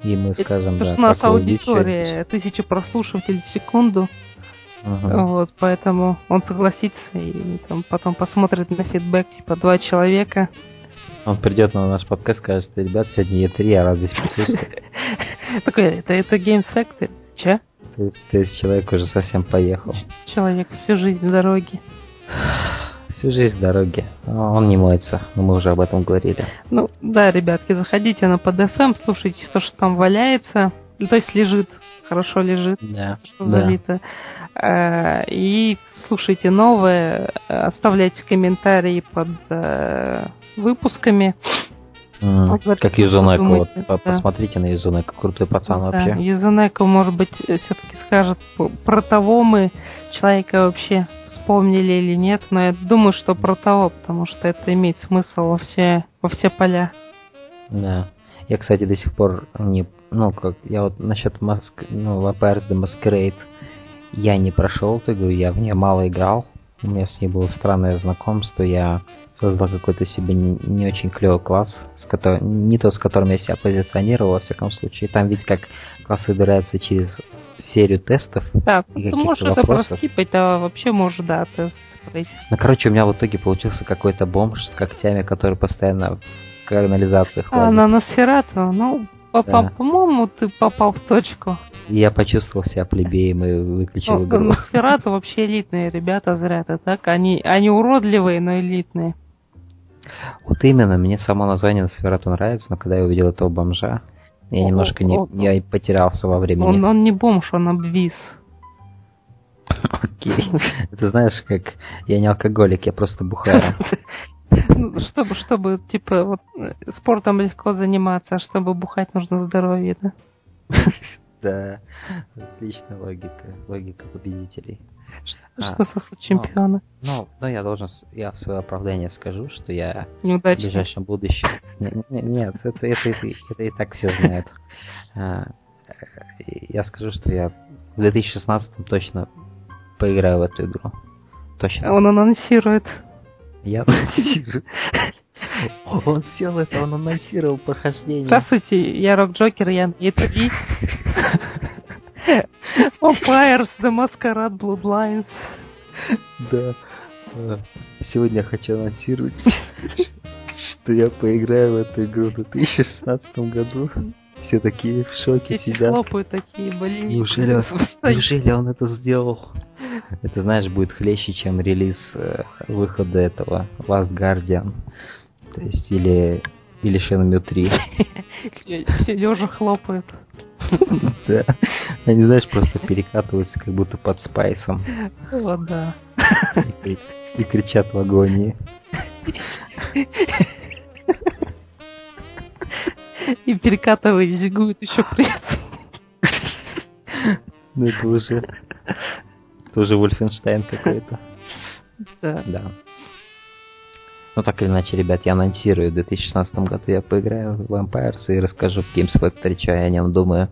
И мы Это- скажем, Потому да, что у нас аудитория тысяча прослушивателей в секунду. Ага. Вот, поэтому он согласится и там, потом посмотрит на фидбэк, типа, два человека. Он придет на наш подкаст, скажет, что, ребят, сегодня E3, я рад здесь присутствовать. Такой, это, это Factory. Че? То есть, человек уже совсем поехал. Человек всю жизнь в дороге. Всю жизнь в дороге. А Он не моется, но мы уже об этом говорили. Ну, да, ребятки, заходите на PodFM, слушайте то, что там валяется. Ну, То есть лежит, хорошо лежит, Да. что Да. залито. Э, И слушайте новое, э, оставляйте комментарии под э, М, Вот Как думаете, Вот, да. Посмотрите на Юзунеко, крутой пацан Да, вообще. Юзунеко, может быть, все-таки скажет, про того мы человека вообще вспомнили или нет, но я думаю, что про того, потому что это имеет смысл во все, во все поля. Да. Я, кстати, до сих пор не... Ну, как... Я вот насчет Маск... Ну, Vampires the Masquerade я не прошел эту игру, я в нее мало играл. У меня с ней было странное знакомство, я создал какой-то себе не, не очень клевый класс, с которым, не то, с которым я себя позиционировал, во всяком случае. Там ведь как класс выбирается через серию тестов. Так, И ты каких-то можешь это проскипать, а вообще можешь, да, тест пройти. Ну, короче, у меня в итоге получился какой-то бомж с когтями, который постоянно в канализациях А, на Носферату, ну, по- по- Да. по-моему, ты попал в точку. Я почувствовал себя плебеем и выключил Ну, игру. Носферату вообще элитные ребята, зря ты так. Они, они уродливые, но элитные. Вот именно, мне само название Носферату нравится, но когда я увидел этого бомжа, я О, немножко не, о, я и потерялся во времени. Он, он не бомж, он обвис. Окей. Это знаешь, как я не алкоголик, я просто бухаю. Ну, чтобы, чтобы, типа, вот, э, спортом легко заниматься, а чтобы бухать, нужно здоровье, да? Да, отличная логика, логика победителей. А, Что за чемпиона? Ну, ну, я должен, я в свое оправдание скажу, что я в Неудачник. ближайшем будущем... Не- не- Нет, это, это, это, это и так все знают. А, Я скажу, что я в 2016 точно поиграю в эту игру. Точно. Он анонсирует. Я анонсирую. Он сделал это, он анонсировал прохождение. Здравствуйте, я Рок Джокер, я и 3 Vampires, The Masquerade, Bloodlines. Да. А, Сегодня я хочу анонсировать, что я поиграю в эту игру в 2016 году. Все такие в шоке Все сидят. хлопают такие, блин. Неужели, он- неужели он это сделал? Это, знаешь, будет хлеще, чем релиз э, выхода этого Last Guardian. То есть, или, или Shenmue 3. Все лежа хлопают. Да. Они, знаешь, просто перекатываются как будто под спайсом Вот да. и, кри- и кричат в агонии. И перекатываясь, зигуют еще при этом. Ну это уже... Это уже Вольфенштайн какой-то. Да. Да. Ну так или иначе, ребят, я анонсирую, в 2016 году я поиграю в Vampires и расскажу в Games Factory, что я о нем думаю.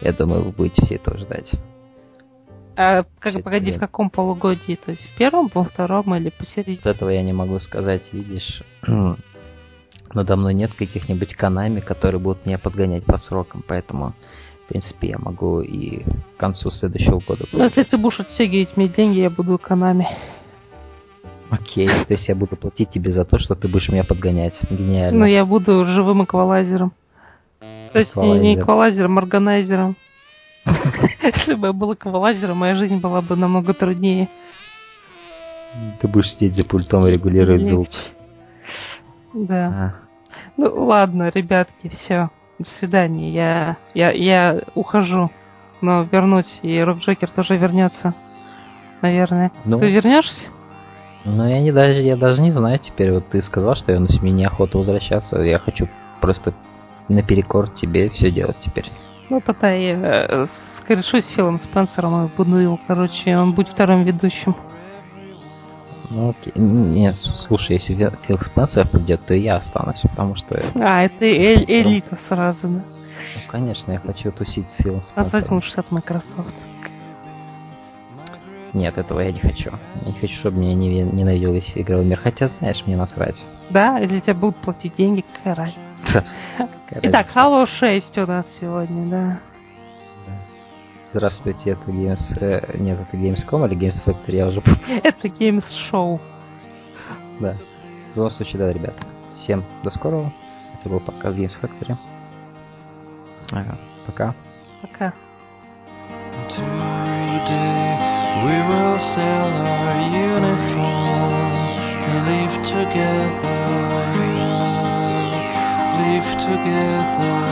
Я думаю, вы будете все этого ждать. А как, Всё погоди, это в каком полугодии? То есть в первом, во втором или посередине? Вот этого я не могу сказать, видишь. Надо мной нет каких-нибудь канами, которые будут меня подгонять по срокам, поэтому, в принципе, я могу и к концу следующего года. Ну, если ты будешь оттягивать мне деньги, я буду Канами. Окей, то есть я буду платить тебе за то, что ты будешь меня подгонять. Гениально. Ну, я буду живым эквалайзером. То есть не, не Эквалайзер. эквалайзером, органайзером. Если бы я был эквалайзером, моя жизнь была бы намного труднее. Ты будешь сидеть за пультом и регулировать звук. Да. А, Ну ладно, ребятки, все. До свидания. Я, я, я ухожу. Но вернусь, и Рок Джокер тоже вернется. Наверное. Ну. Ты вернешься? Ну, я не даже, я даже не знаю теперь. Вот ты сказал, что я на мне неохота возвращаться. Я хочу просто наперекор тебе все делать теперь. Ну, тогда я э, скорешусь с Филом Спенсером и буду его, короче, он будет вторым ведущим. Ну, окей. Нет, слушай, если Фил Спенсер придет, то и я останусь, потому что, ну, А, это эль- элита сразу, да. конечно, я хочу тусить с Филом Спенсером. лучше от Microsoft. Нет, этого я не хочу. Я не хочу, чтобы меня не ненавидел весь игровой мир. Хотя, знаешь, мне насрать. Да, если тебе будут платить деньги, какая разница. Итак? Halo 6 у нас сегодня, да. Здравствуйте, это Games... э, Нет, это Gamescom или Games Factory, я уже... Это Games Show. Да. В любом случае, да, ребят. Всем до скорого. Это был подкаст Games Factory. Ага, пока. Пока. Today we will sell our uniform, live together, live together.